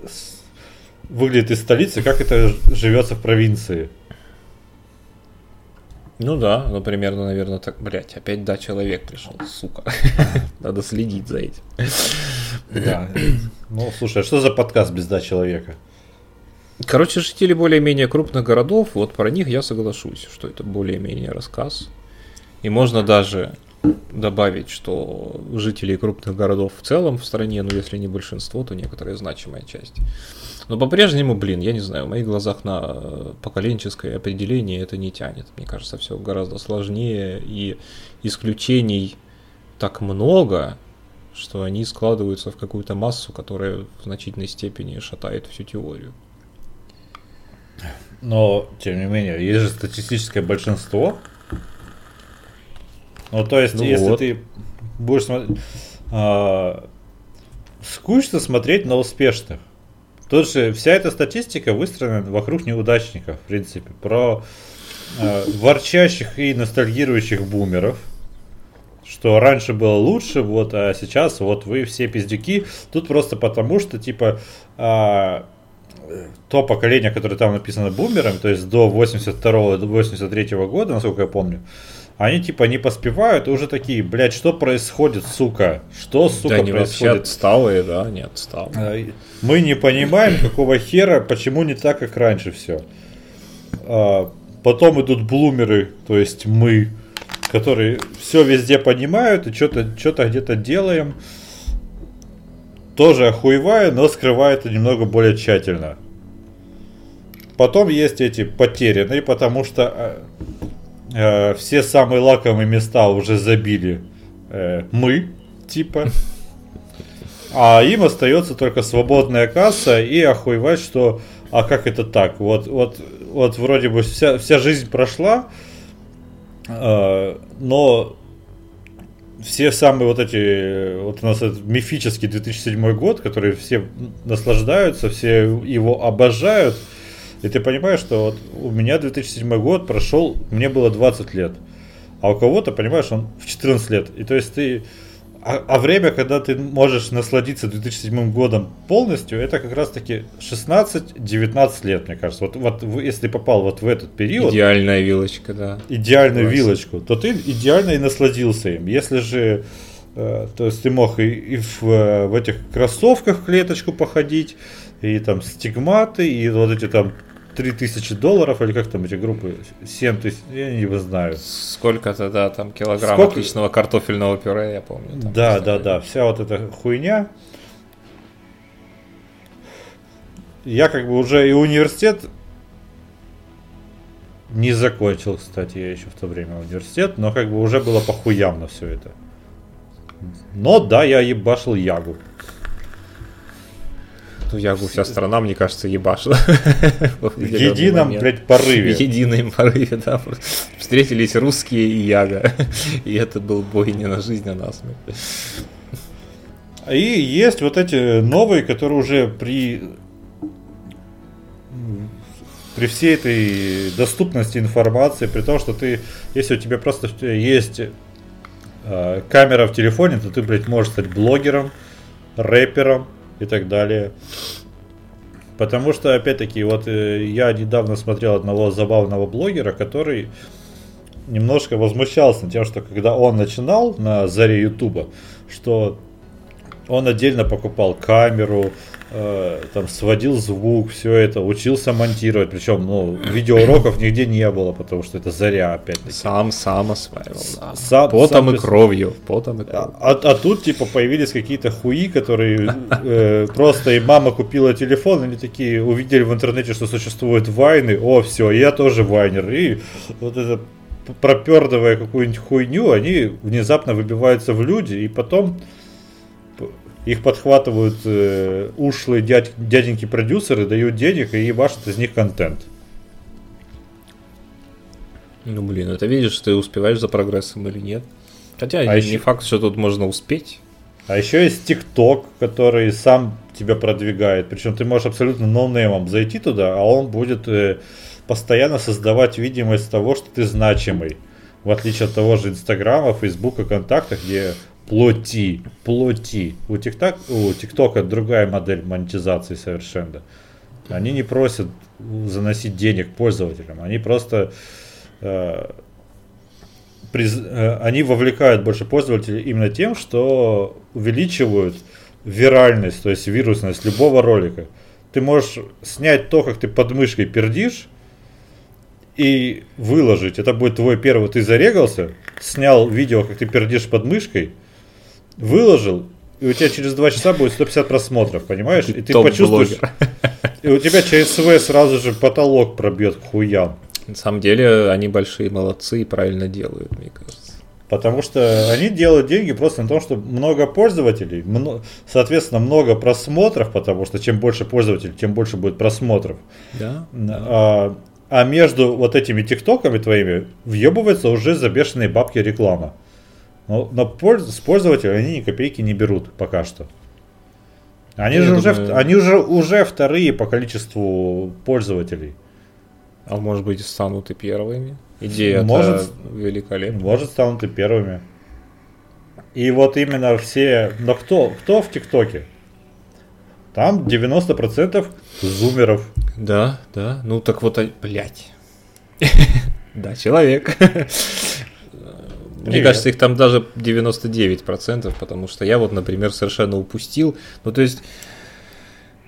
выглядит из столицы, как это живется в провинции. Ну да, ну примерно, наверное, так, блять, опять да, человек пришел, сука. Надо следить за этим. Да. Ну, слушай, а что за подкаст без да человека? Короче, жители более-менее крупных городов, вот про них я соглашусь, что это более-менее рассказ. И можно даже добавить, что жителей крупных городов в целом в стране, ну если не большинство, то некоторая значимая часть. Но по-прежнему, блин, я не знаю, в моих глазах на поколенческое определение это не тянет. Мне кажется, все гораздо сложнее, и исключений так много, что они складываются в какую-то массу, которая в значительной степени шатает всю теорию. Но, тем не менее, есть же статистическое большинство. Ну, то есть, ну если вот. ты будешь смотреть... А, скучно смотреть на успешных. Тут же вся эта статистика выстроена вокруг неудачников, в принципе, про э, ворчащих и ностальгирующих бумеров, что раньше было лучше, вот, а сейчас вот вы все пиздюки. Тут просто потому, что, типа, э, то поколение, которое там написано бумером, то есть до 82-83 года, насколько я помню, они типа не поспевают, и уже такие, блядь, что происходит, сука? Что, сука, да, они происходит? вообще отсталые, да, не отсталые. Мы не понимаем, какого хера, почему не так, как раньше все. А, потом идут блумеры, то есть мы, которые все везде понимают и что-то что где-то делаем. Тоже охуеваю, но скрывают это немного более тщательно. Потом есть эти потерянные, потому что а, э, все самые лакомые места уже забили э, мы, типа. А им остается только свободная касса и охуевать, что а как это так? Вот, вот, вот вроде бы вся, вся жизнь прошла, э, но все самые вот эти, вот у нас этот мифический 2007 год, который все наслаждаются, все его обожают, и ты понимаешь, что вот у меня 2007 год прошел, мне было 20 лет. А у кого-то, понимаешь, он в 14 лет. И то есть ты... А, а время, когда ты можешь насладиться 2007 годом полностью, это как раз таки 16-19 лет, мне кажется. Вот, вот если ты попал вот в этот период... Идеальная вилочка, да. Идеальную Класс. вилочку, то ты идеально и насладился им. Если же... Э, то есть ты мог и, и в, в этих кроссовках клеточку походить, и там стигматы, и вот эти там 3000 долларов, или как там эти группы, 7 тысяч, я не знаю. Сколько-то, да, там килограмм Сколько... отличного картофельного пюре, я помню. Там, да, да, да, вся вот эта хуйня. Я как бы уже и университет не закончил, кстати, я еще в то время университет, но как бы уже было похуям на все это. Но да, я ебашил Ягу. Ну, Ягу вся страна, мне кажется, ебашила. В едином, блядь, порыве. В едином порыве, да. Встретились русские и Яга. И это был бой не на жизнь, а на смерть. И есть вот эти новые, которые уже при при всей этой доступности информации, при том, что ты, если у тебя просто есть э, камера в телефоне, то ты, блядь, можешь стать блогером, рэпером и так далее. Потому что, опять-таки, вот э, я недавно смотрел одного забавного блогера, который немножко возмущался тем, что когда он начинал на заре Ютуба, что он отдельно покупал камеру, э, там сводил звук, все это, учился монтировать. Причем, ну, видеоуроков нигде не было, потому что это заря опять. -таки. Сам, сам осваивал, да. Сам, потом сам, и кровью. Потом и кровью. А, а, а тут, типа, появились какие-то хуи, которые э, просто и мама купила телефон, они такие увидели в интернете, что существуют вайны, о, все, я тоже вайнер. И вот это пропердывая какую-нибудь хуйню, они внезапно выбиваются в люди, и потом их подхватывают э, ушлые дядь, дяденьки-продюсеры, дают денег и ебашат из них контент. Ну блин, это видишь, ты успеваешь за прогрессом или нет. Хотя а не еще... факт, что тут можно успеть. А еще есть ТикТок, который сам тебя продвигает. Причем ты можешь абсолютно ноунеймом зайти туда, а он будет э, постоянно создавать видимость того, что ты значимый. В отличие от того же Инстаграма, Фейсбука, Контакта, где плоти, плоти. У ТикТока, у ТикТока другая модель монетизации совершенно. Они не просят заносить денег пользователям, они просто э, приз, э, они вовлекают больше пользователей именно тем, что увеличивают виральность, то есть вирусность любого ролика. Ты можешь снять то, как ты под мышкой пердишь, и выложить. Это будет твой первый. Ты зарегался, снял видео, как ты пердишь под мышкой, выложил, и у тебя через два часа будет 150 просмотров, понимаешь? И ты почувствуешь... И у тебя ЧСВ сразу же потолок пробьет к хуям. На самом деле они большие молодцы и правильно делают, мне кажется. Потому что они делают деньги просто на том, что много пользователей, соответственно, много просмотров, потому что чем больше пользователей, тем больше будет просмотров. Да. А, а между вот этими тиктоками твоими въебывается уже за бешеные бабки реклама. Но, но польз, с пользователя они ни копейки не берут пока что. Они, же уже, думаю... они уже, уже вторые по количеству пользователей. А может быть станут и первыми? Идея может, великолепная. Может станут и первыми. И вот именно все... Но кто, кто в ТикТоке? Там 90% зумеров. Да, да. Ну так вот, а, блядь. Да, человек. Мне кажется, их там даже 99%, потому что я вот, например, совершенно упустил. Ну, то есть,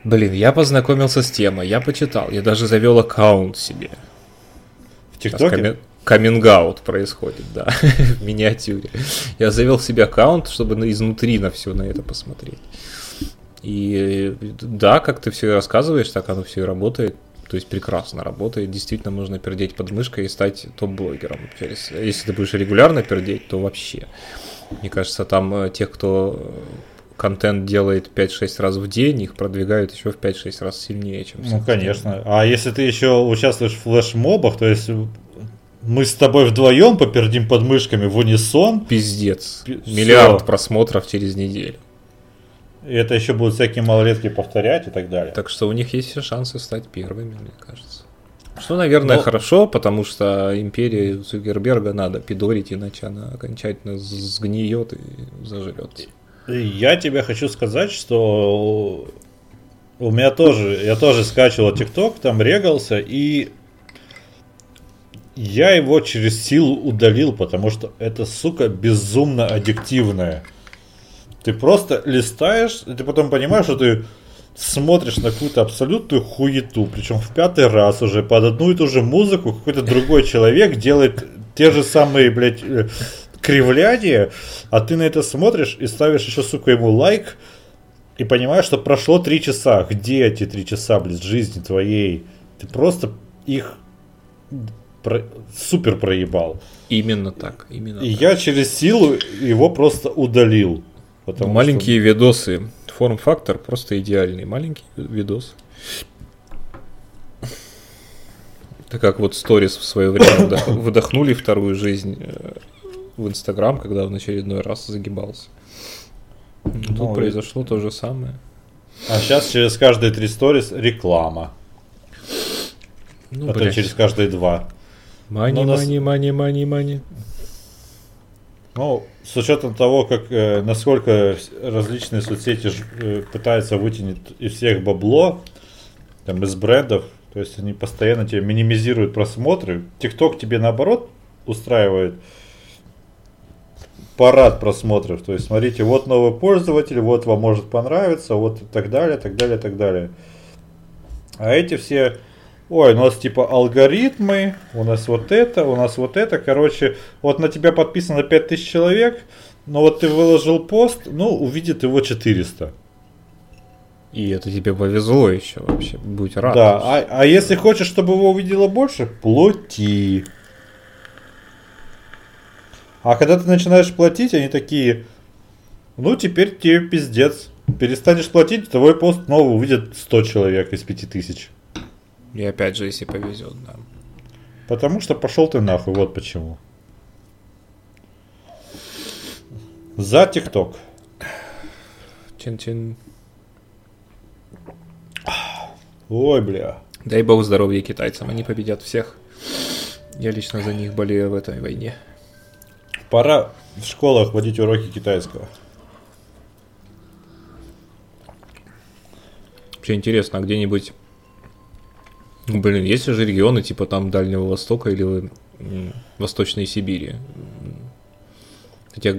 блин, я познакомился с темой, я почитал, я даже завел аккаунт себе. В ТикТоке? каминг происходит, да, в миниатюре. Я завел себе аккаунт, чтобы изнутри на все на это посмотреть. И да, как ты все рассказываешь, так оно все и работает. То есть прекрасно работает, действительно можно пердеть под мышкой и стать топ-блогером. Если ты будешь регулярно пердеть, то вообще. Мне кажется, там э, тех, кто контент делает 5-6 раз в день, их продвигают еще в 5-6 раз сильнее, чем Ну, конечно. А если ты еще участвуешь в флешмобах, то есть мы с тобой вдвоем попердим под мышками в унисон. Пиздец. Пи- Миллиард просмотров через неделю. И это еще будут всякие малолетки повторять и так далее. Так что у них есть все шансы стать первыми, мне кажется. Что, наверное, Но... хорошо, потому что империя Цукерберга надо пидорить, иначе она окончательно сгниет и зажрет. Я тебе хочу сказать, что у меня тоже, я тоже скачивал ТикТок, там регался, и я его через силу удалил, потому что это, сука, безумно аддиктивное. Ты просто листаешь, и ты потом понимаешь, что ты смотришь на какую-то абсолютную хуету, причем в пятый раз уже под одну и ту же музыку какой-то другой человек делает те же самые, блядь, э, кривляния, а ты на это смотришь и ставишь еще, сука, ему лайк, и понимаешь, что прошло три часа. Где эти три часа, блядь, жизни твоей? Ты просто их про... супер проебал. Именно так. Именно и так. я через силу его просто удалил. Потому Маленькие что... видосы. Форм-фактор просто идеальный. Маленький видос. Это как вот сторис в свое время выдохнули вторую жизнь э, в Инстаграм, когда он очередной раз загибался. Тут ну, произошло то же самое. А сейчас через каждые три сторис реклама. Ну, Потом блядь. через каждые два. Мани, мани, мани, мани, мани. Ну, с учетом того, как э, насколько различные соцсети э, пытаются вытянуть из всех бабло, там, из брендов, то есть они постоянно тебе минимизируют просмотры. ТикТок тебе наоборот устраивает парад просмотров. То есть, смотрите, вот новый пользователь, вот вам может понравиться, вот и так далее, так далее, так далее. А эти все, ой, у нас типа алгоритмы, у нас вот это, у нас вот это. Короче, вот на тебя подписано 5000 человек, но вот ты выложил пост, ну, увидит его 400. И это тебе повезло еще вообще, будь рад. Да, а, а если хочешь, чтобы его увидело больше, плати. А когда ты начинаешь платить, они такие, ну теперь тебе пиздец. Перестанешь платить, твой пост снова увидят 100 человек из 5000. И опять же, если повезет, да. Потому что пошел ты нахуй, вот почему. За ТикТок. Чин-чин. Ой, бля. Дай бог здоровья китайцам, они победят всех. Я лично за них болею в этой войне. Пора в школах вводить уроки китайского. Вообще интересно, а где-нибудь... Ну, блин, есть же регионы типа там Дальнего Востока или Восточной Сибири. Хотя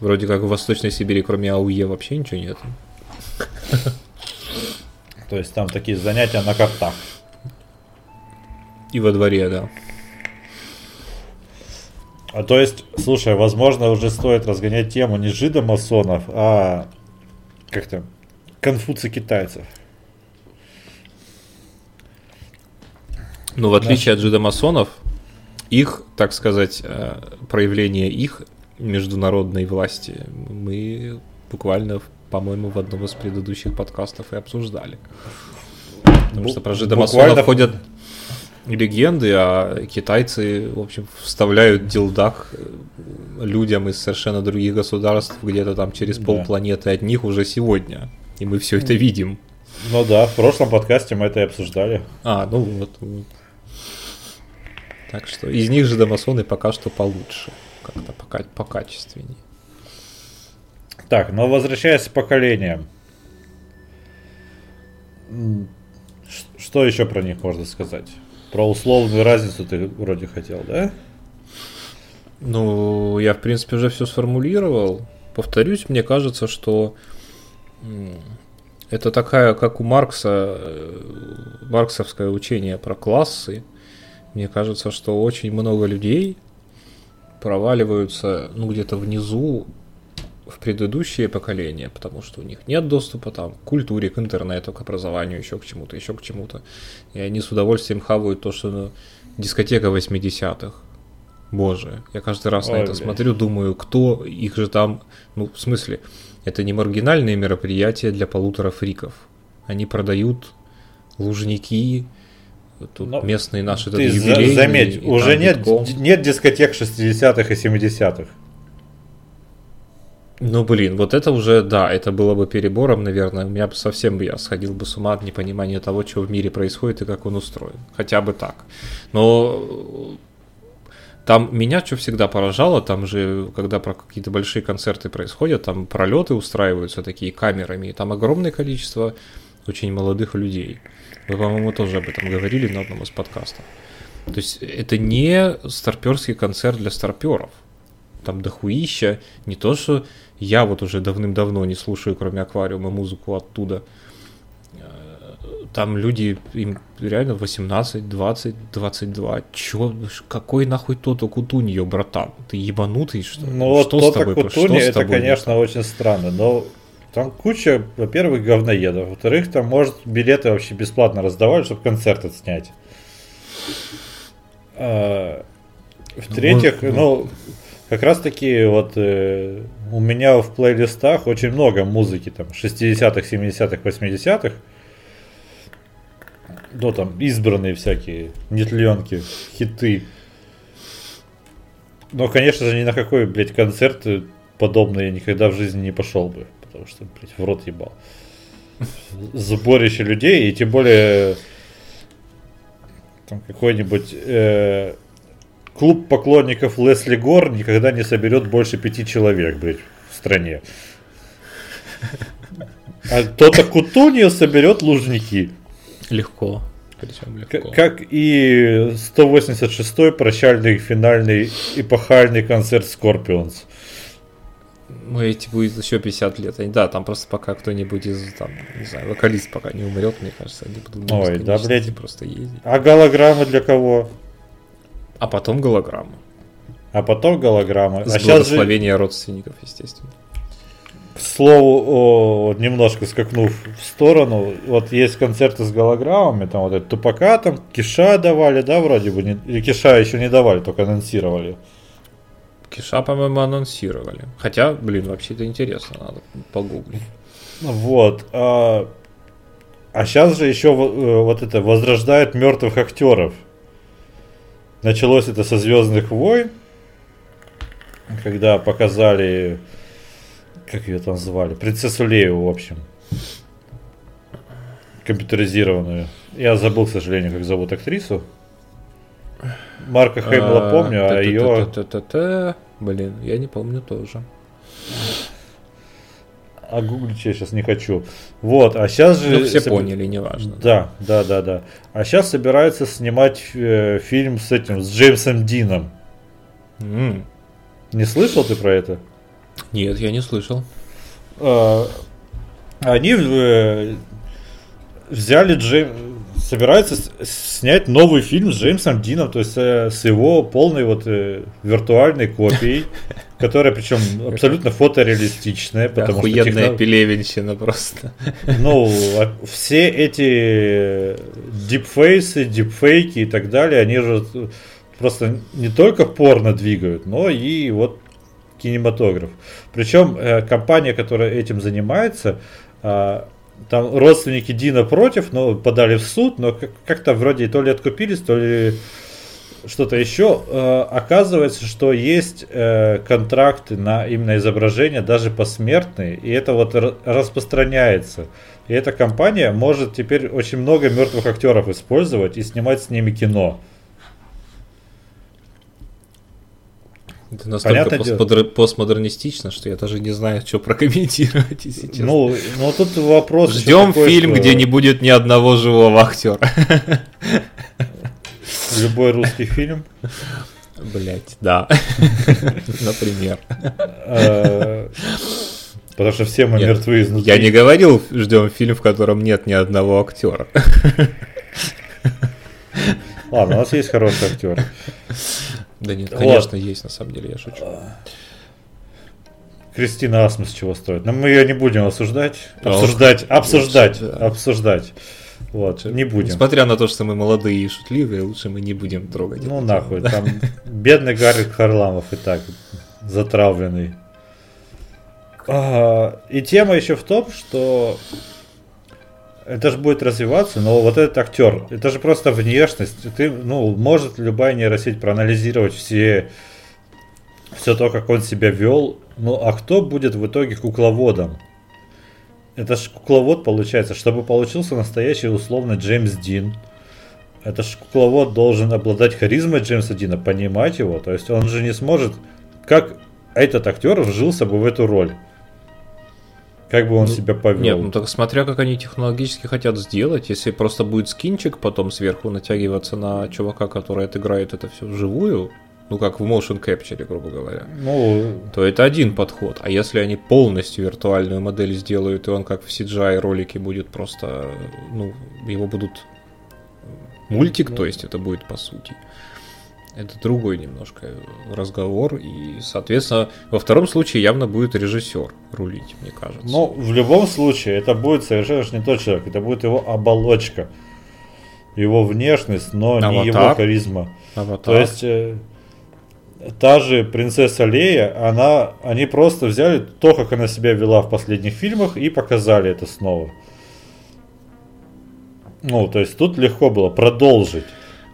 вроде как в Восточной Сибири кроме АУЕ вообще ничего нет. То есть там такие занятия на картах. И во дворе, да. А то есть, слушай, возможно, уже стоит разгонять тему не жидомасонов, а как-то конфуций китайцев. Ну, в отличие Наш... от жидомасонов, их, так сказать, э, проявление их международной власти мы буквально, по-моему, в одном из предыдущих подкастов и обсуждали. Потому что про жидомасонов буквально... ходят легенды, а китайцы, в общем, вставляют дилдак людям из совершенно других государств, где-то там через да. полпланеты от них уже сегодня. И мы все это видим. Ну да, в прошлом подкасте мы это и обсуждали. А, ну вот. Так что из них же домасоны пока что получше. Как-то пока покачественнее. Так, но возвращаясь к поколениям. Что еще про них можно сказать? Про условную разницу ты вроде хотел, да? Ну, я, в принципе, уже все сформулировал. Повторюсь, мне кажется, что это такая, как у Маркса, э, марксовское учение про классы. Мне кажется, что очень много людей проваливаются, ну, где-то внизу в предыдущие поколения, потому что у них нет доступа там, к культуре, к интернету, к образованию, еще к чему-то, еще к чему-то. И они с удовольствием хавают то, что ну, дискотека 80-х. Боже, я каждый раз Ой, на это блядь. смотрю, думаю, кто их же там, ну, в смысле, это не маргинальные мероприятия для полутора фриков. Они продают лужники, тут Но местные наши ты юбилейные. Заметь, уже нет, нет дискотек 60-х и 70-х. Ну, блин, вот это уже, да, это было бы перебором, наверное. У меня бы совсем я сходил бы с ума от непонимания того, что в мире происходит и как он устроен. Хотя бы так. Но там меня что всегда поражало, там же, когда про какие-то большие концерты происходят, там пролеты устраиваются такие камерами, и там огромное количество очень молодых людей. Вы, по-моему, тоже об этом говорили на одном из подкастов. То есть это не старперский концерт для старперов. Там дохуища, не то что я вот уже давным-давно не слушаю, кроме аквариума, музыку оттуда. там люди, им реально 18, 20, 22. Чё, какой нахуй Тото Кутуньо, братан? Ты ебанутый, что Ну вот что Тото Кутуньо, это, конечно, очень странно, но там куча, во-первых, говноедов, во-вторых, там, может, билеты вообще бесплатно раздавали, чтобы концерт отснять. А, в-третьих, ну, ну, как раз таки вот э, у меня в плейлистах очень много музыки там 60-х, 70-х, 80-х ну там избранные всякие нетленки, хиты. Но, конечно же, ни на какой, блядь, концерт подобный я никогда в жизни не пошел бы, потому что, блядь, в рот ебал. Сборище людей, и тем более там какой-нибудь э, клуб поклонников Лесли Гор никогда не соберет больше пяти человек, блядь, в стране. А кто-то Кутуньо соберет лужники. Легко. Причем легко. Как и 186-й прощальный финальный эпохальный концерт Scorpions. Ну, эти будет еще 50 лет. Да, там просто пока кто-нибудь из, там, не знаю, вокалист пока не умрет, мне кажется, они будут Ой, да, блядь. просто ездить. А голограммы для кого? А потом голограммы. А потом голограммы. С а сейчас же... родственников, естественно. К слову, о, немножко скакнув в сторону, вот есть концерты с голограммами, там вот это Тупака, там Киша давали, да, вроде бы, не, или Киша еще не давали, только анонсировали. Киша, по-моему, анонсировали. Хотя, блин, вообще это интересно, надо погуглить. Вот. А, а сейчас же еще э, вот это возрождает мертвых актеров. Началось это со Звездных войн, когда показали как ее там звали? Принцессу Лею, в общем. Компьютеризированную. Я забыл, к сожалению, как зовут актрису. Марка Хеймла помню, а ее... Блин, я не помню тоже. А гуглить я сейчас не хочу. Вот, а сейчас же... Ну, все соб... поняли, неважно. Да, да, да, да. А сейчас собирается снимать э, фильм с этим, с Джеймсом Дином. Mm. Не слышал ты про это? Нет, я не слышал. А, они э, взяли Джейм... собираются снять новый фильм с Джеймсом Дином, то есть э, с его полной вот э, виртуальной копией, которая причем абсолютно фотореалистичная, потому Охуенная что техно... пелевенщина просто. Ну, а все эти дипфейсы, дипфейки и так далее, они же просто не только порно двигают, но и вот кинематограф. Причем э, компания, которая этим занимается, э, там родственники Дина против, но подали в суд, но как-то вроде то ли откупились, то ли что-то еще. Э, оказывается, что есть э, контракты на именно изображение, даже посмертные, и это вот распространяется. И эта компания может теперь очень много мертвых актеров использовать и снимать с ними кино. Это настолько постмодер... постмодернистично, что я даже не знаю, что прокомментировать, честно. Ну, ну тут вопрос... Ждем фильм, что... где не будет ни одного живого актера. Любой русский фильм? Блять, да. Например. А, потому что все мы мертвы изнутри. Я не говорил, ждем фильм, в котором нет ни одного актера. Ладно, у нас есть хороший актер. Да нет, конечно, вот. есть, на самом деле, я шучу. Кристина Асмус чего стоит? Но мы ее не будем осуждать. Обсуждать, обсуждать, обсуждать. Вот, не будем. Несмотря на то, что мы молодые и шутливые, лучше мы не будем трогать. Ну нахуй, там бедный Гарри Харламов и так затравленный. А, и тема еще в том, что это же будет развиваться, но вот этот актер, это же просто внешность. Ты, ну, может любая нейросеть проанализировать все, все то, как он себя вел. Ну, а кто будет в итоге кукловодом? Это же кукловод получается, чтобы получился настоящий условно Джеймс Дин. Это же кукловод должен обладать харизмой Джеймса Дина, понимать его. То есть он же не сможет, как этот актер вжился бы в эту роль. Как бы он ну, себя повел? Нет, ну так смотря как они технологически хотят сделать, если просто будет скинчик потом сверху натягиваться на чувака, который отыграет это все вживую, ну как в motion capture, грубо говоря, Ну, то это один подход. А если они полностью виртуальную модель сделают, и он как в CGI ролике будет просто, ну, его будут мультик, то есть это будет по сути. Это другой немножко разговор. И, соответственно, во втором случае явно будет режиссер рулить, мне кажется. ну, в любом случае, это будет совершенно не тот человек, это будет его оболочка. Его внешность, но не Аватар. его харизма. Аватар. То есть э, та же принцесса Лея, она, они просто взяли то, как она себя вела в последних фильмах и показали это снова. Ну, то есть тут легко было продолжить.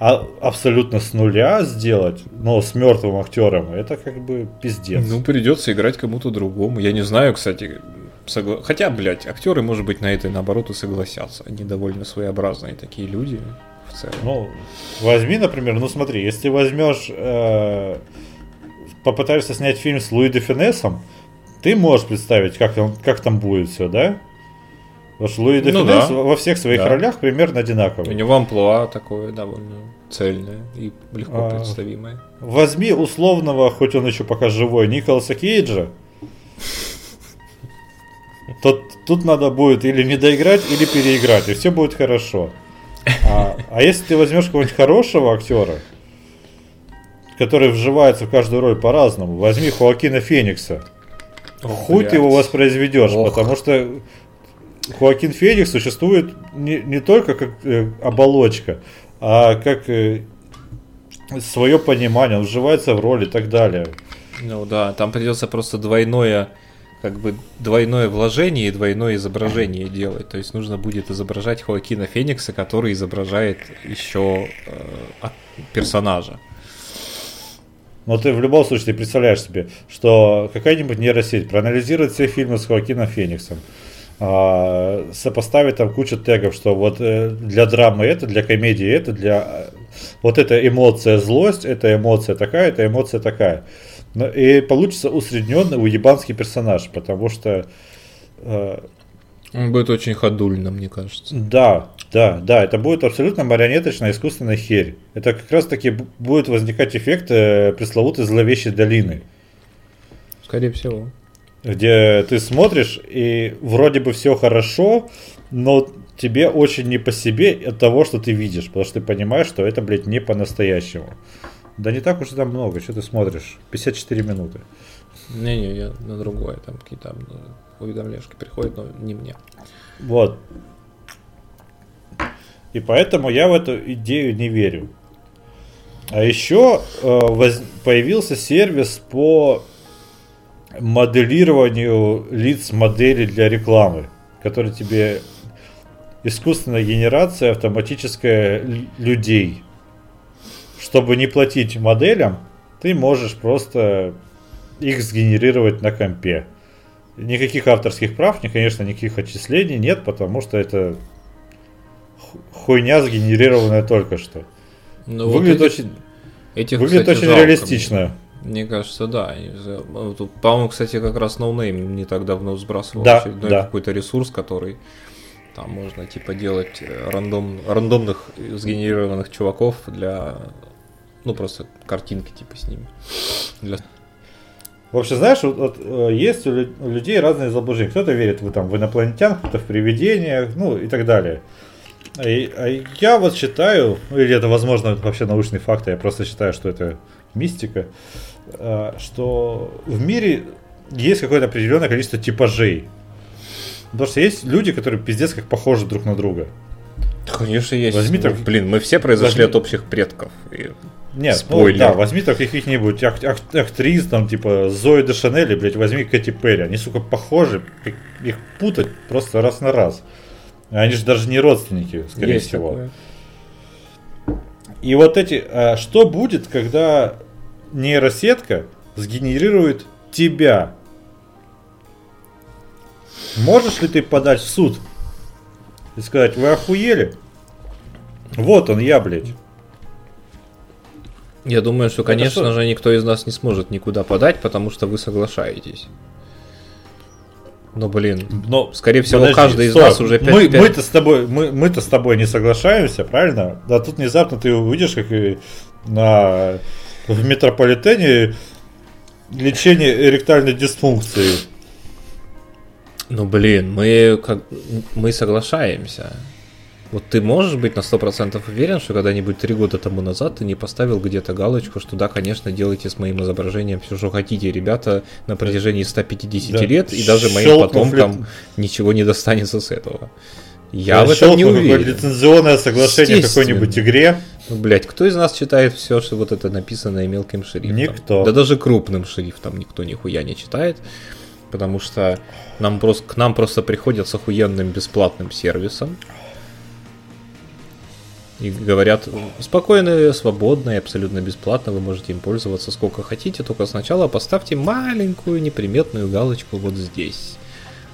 А абсолютно с нуля сделать, но с мертвым актером, это как бы пиздец. Ну, придется играть кому-то другому. Я не знаю, кстати. согла- Хотя, блядь, актеры, может быть, на это наоборот и согласятся. Они довольно своеобразные такие люди в целом. Ну, возьми, например, ну смотри, если возьмешь, э, попытаешься снять фильм с Луи де Финесом, ты можешь представить, как, там- как там будет все, да? Потому что Луи де Ну Финес да. во всех своих Да. ролях примерно У одинаковый. него амплуа такое довольно цельное и легко А. представимое. Возьми условного, хоть он еще пока живой, Николаса Кейджа. То тут надо будет или не доиграть, или переиграть, и все будет хорошо. А, а если ты возьмешь какого-нибудь хорошего актера, который вживается в каждую роль по-разному, возьми Хоакина Феникса. Хуй ты его воспроизведешь, Ох. потому что Хоакин Феникс существует не, не только как э, оболочка, а как свое понимание, он вживается в роль и так далее. Ну да, там придется просто двойное как бы двойное вложение и двойное изображение делать. То есть нужно будет изображать Хоакина Феникса, который изображает еще э, персонажа. Но ты в любом случае ты представляешь себе, что какая-нибудь нейросеть проанализирует все фильмы с Хоакином Фениксом, а, сопоставит там кучу тегов, что вот э, для драмы это, для комедии это, для э, вот эта эмоция злость, эта эмоция такая, эта эмоция такая. Ну, и получится усредненный уебанский персонаж, потому что э, Он будет очень ходульно, мне кажется. да, да, да, это будет абсолютно марионеточная искусственная херь. Это как раз таки будет возникать эффект э, пресловутой зловещей долины. Скорее всего. Где ты смотришь и вроде бы все хорошо, но тебе очень не по себе от того, что ты видишь, потому что ты понимаешь, что это, блядь, не по-настоящему. Да не так уж и там много, что ты смотришь? 54 минуты. Не-не, я на другое, там какие-то э, уведомления приходят, но не мне. Вот. И поэтому я в эту идею не верю. А еще э, воз- появился сервис по моделированию лиц моделей для рекламы, который тебе искусственная генерация автоматическая людей. Чтобы не платить моделям, ты можешь просто их сгенерировать на компе. Никаких авторских прав, ни, конечно, никаких отчислений нет, потому что это ху- хуйня сгенерированная только что. Ну, выглядит вот этих- очень, этих, выглядит кстати, очень жалко реалистично. Мне кажется, да. Ну, тут, По-моему, кстати, как раз NoName не так давно сбрасывал Да, очередной да. какой-то ресурс, который там можно типа делать э, рандом, рандомных э, сгенерированных чуваков для ну просто картинки типа с ними. Для... В общем, знаешь, вот, вот, э, есть у лю- у людей разные заблуждения. Кто-то верит в, там, в инопланетян, кто-то в привидения, ну и так далее. И- а я вот считаю, ну, или это, возможно, вообще научный факт, а я просто считаю, что это мистика, что в мире есть какое-то определенное количество типажей. Потому что есть люди, которые пиздец как похожи друг на друга. Конечно, есть. Возьми Ну, так- Блин, мы все произошли возьми- от общих предков. И- Нет, Спойлер. ну, да, возьми так каких-нибудь ак- ак- актрис, там, типа Зои де Шанель, блядь, возьми Кэти Перри. Они, сука, похожи, их- путать просто раз на раз. Они же даже не родственники, скорее есть всего. такое. И вот эти, а, что будет, когда нейросетка сгенерирует тебя? Можешь ли ты подать в суд и сказать, вы охуели? Вот он, я, блядь. Я думаю, что, конечно что? же, никто из нас не сможет никуда подать, потому что вы соглашаетесь. Но, блин, Но скорее всего, Подожди, каждый из стой. нас уже мы, 5 мы-то с тобой, мы, мы-то с тобой не соглашаемся, правильно? Да тут внезапно ты увидишь, как и на в метрополитене лечение эректальной дисфункции. Ну блин, мы как мы соглашаемся. Вот ты можешь быть на 100% уверен, что когда-нибудь три года тому назад ты не поставил где-то галочку, что да, конечно, делайте с моим изображением все, что хотите, ребята, на протяжении 150 да. лет, и даже моим Щелкнув потомкам лет... ничего не достанется с этого. Я, Я в этом не уверен. лицензионное соглашение какой-нибудь игре. Ну, блять, кто из нас читает все, что вот это написано мелким шрифтом? Никто. Да даже крупным шрифтом никто нихуя не читает. Потому что нам просто, к нам просто приходят с охуенным бесплатным сервисом. И говорят, спокойно, свободно и абсолютно бесплатно, вы можете им пользоваться сколько хотите, только сначала поставьте маленькую неприметную галочку вот здесь.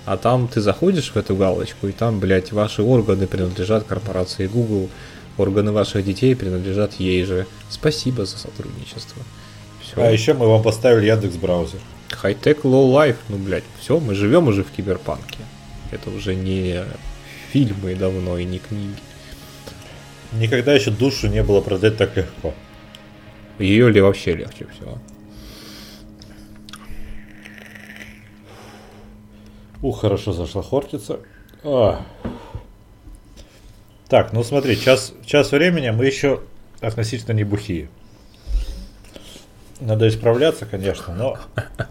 А там ты заходишь в эту галочку, и там, блядь, ваши органы принадлежат корпорации Google, органы ваших детей принадлежат ей же. Спасибо за сотрудничество. Все. А еще мы вам поставили Яндекс браузер. High tech, low life, ну, блядь, все, мы живем уже в киберпанке. Это уже не фильмы давно и не книги. Никогда еще душу не было продать так легко. Ее ли вообще легче всего? Ух, хорошо зашла Хортица. А. Так, ну смотри, час, час времени мы еще относительно не бухие. Надо исправляться, конечно, но...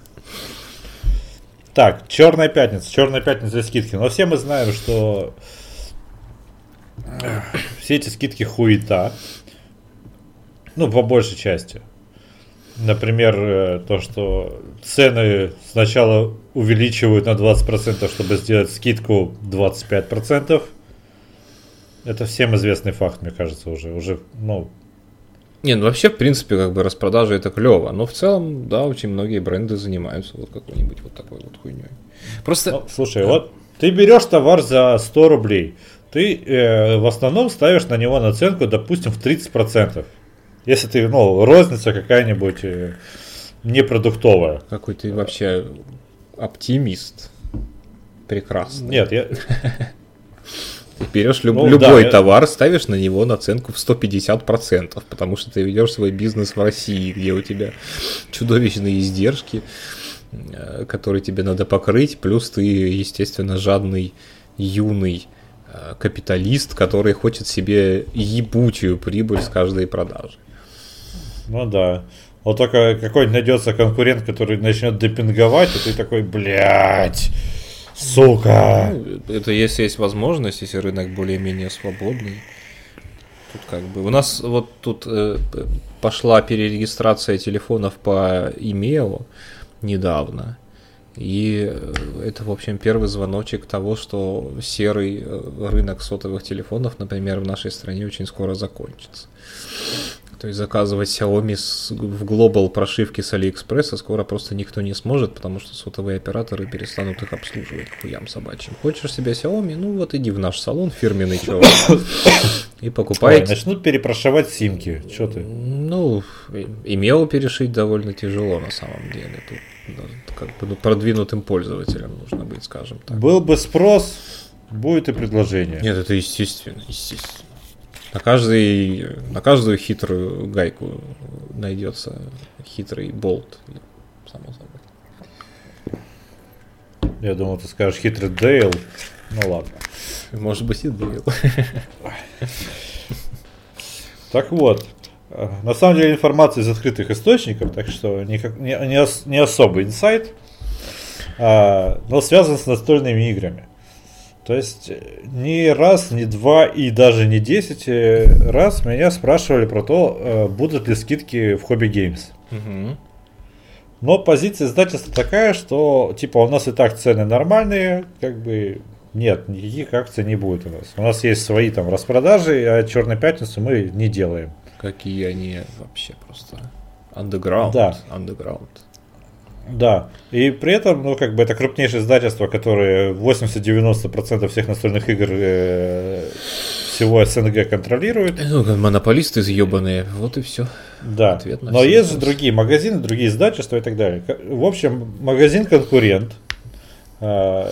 Так, Черная пятница. Черная пятница и скидки. Но все мы знаем, что все эти скидки хуета. Ну, по большей части. Например, э, то, что цены сначала увеличивают на 20%, чтобы сделать скидку 25%. Это всем известный факт, мне кажется, уже. уже ну... Не, ну вообще, в принципе, как бы распродажа это клево. Но в целом, да, очень многие бренды занимаются вот какой-нибудь вот такой вот хуйней. Просто... Ну, слушай, да. вот ты берешь товар за 100 рублей ты э, в основном ставишь на него наценку, допустим, в 30%. Если ты, ну, розница какая-нибудь э, непродуктовая. Какой ты вообще оптимист. Прекрасно. Нет, я... Ты берешь люб, ну, любой да, товар, ставишь на него наценку в 150%, потому что ты ведешь свой бизнес в России, где у тебя чудовищные издержки, э, которые тебе надо покрыть, плюс ты, естественно, жадный, юный Э, капиталист, который хочет себе ебучую прибыль с каждой продажи. Ну да. Вот только какой-нибудь найдется конкурент, который начнет депинговать, и ты такой, блядь, сука. Ну, это если есть возможность, если рынок более-менее свободный. Тут как бы у нас вот тут э, пошла перерегистрация телефонов по имейлу недавно. И э, это, в общем, первый звоночек того, что серый э, рынок сотовых телефонов, например, в нашей стране очень скоро закончится. То есть заказывать Xiaomi с, в глобал прошивки с AliExpress скоро просто никто не сможет, потому что сотовые операторы перестанут их обслуживать хуям собачьим. Хочешь себе Xiaomi? Ну вот иди в наш салон фирменный чувак и покупай. Ой, начнут перепрошивать симки. Что ты? Ну, имел перешить довольно тяжело на самом деле. Тут как бы ну, продвинутым пользователем нужно быть, скажем так. Был бы спрос, будет и предложение. Нет, это естественно, естественно. На, каждый, на каждую хитрую гайку найдется хитрый болт, само собой. Я думал, ты скажешь хитрый Дейл. Ну ладно. Может быть и Дейл. Так вот, на самом деле информация из открытых источников, так что не, не, не особый инсайт, а, но связан с настольными играми. То есть не раз, не два и даже не десять раз меня спрашивали про то, э, будут ли скидки в Games. Угу. Но позиция издательства такая, что типа у нас и так цены нормальные, как бы нет, никаких акций не будет у нас. У нас есть свои там распродажи, а Черной пятницу мы не делаем какие они вообще просто underground. Да. Underground. Да, и при этом, ну, как бы это крупнейшее издательство, которое 80-90% всех настольных игр э, всего СНГ контролирует. Ну, монополисты изъебанные, вот и все. Да, Ответ на но есть же другие магазины, другие издательства и так далее. В общем, магазин-конкурент, э,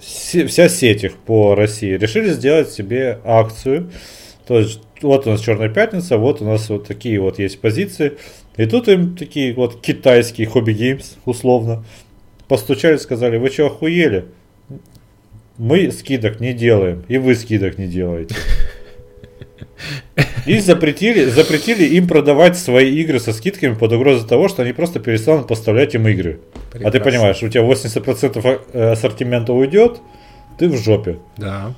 вся сеть их по России, решили сделать себе акцию, То есть вот у нас Черная Пятница, вот у нас вот такие вот есть позиции. И тут им такие вот китайские хобби геймс, условно, постучали, сказали, вы что, охуели? Мы скидок не делаем, и вы скидок не делаете. И запретили, запретили им продавать свои игры со скидками под угрозой того, что они просто перестанут поставлять им игры. Прекрасно. А ты понимаешь, у тебя 80% э, ассортимента уйдет, ты в жопе. Да.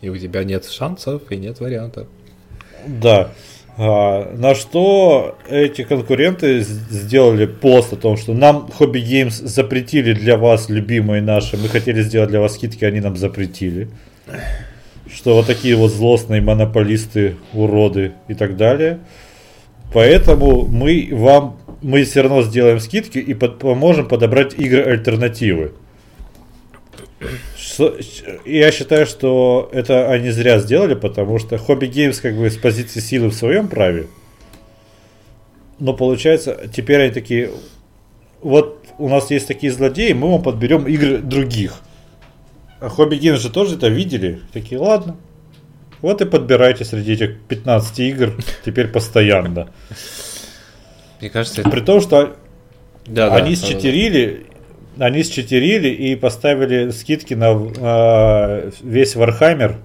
И у тебя нет шансов и нет вариантов. Да. А, на что эти конкуренты сделали пост о том, что нам Hobby Games запретили для вас, любимые наши, мы хотели сделать для вас скидки, они нам запретили. Что вот такие вот злостные монополисты, уроды и так далее. Поэтому мы вам, мы все равно сделаем скидки и под, поможем подобрать игры альтернативы я считаю, что это они зря сделали, потому что Hobby Games как бы с позиции силы в своем праве. Но получается, теперь они такие, вот у нас есть такие злодеи, мы вам подберем игры других. А Hobby Games же тоже это видели. Такие, ладно, вот и подбирайте среди этих 15 игр теперь постоянно. Мне кажется. При том, что да, они да, счетерили они счетерили и поставили скидки на э, весь Warhammer.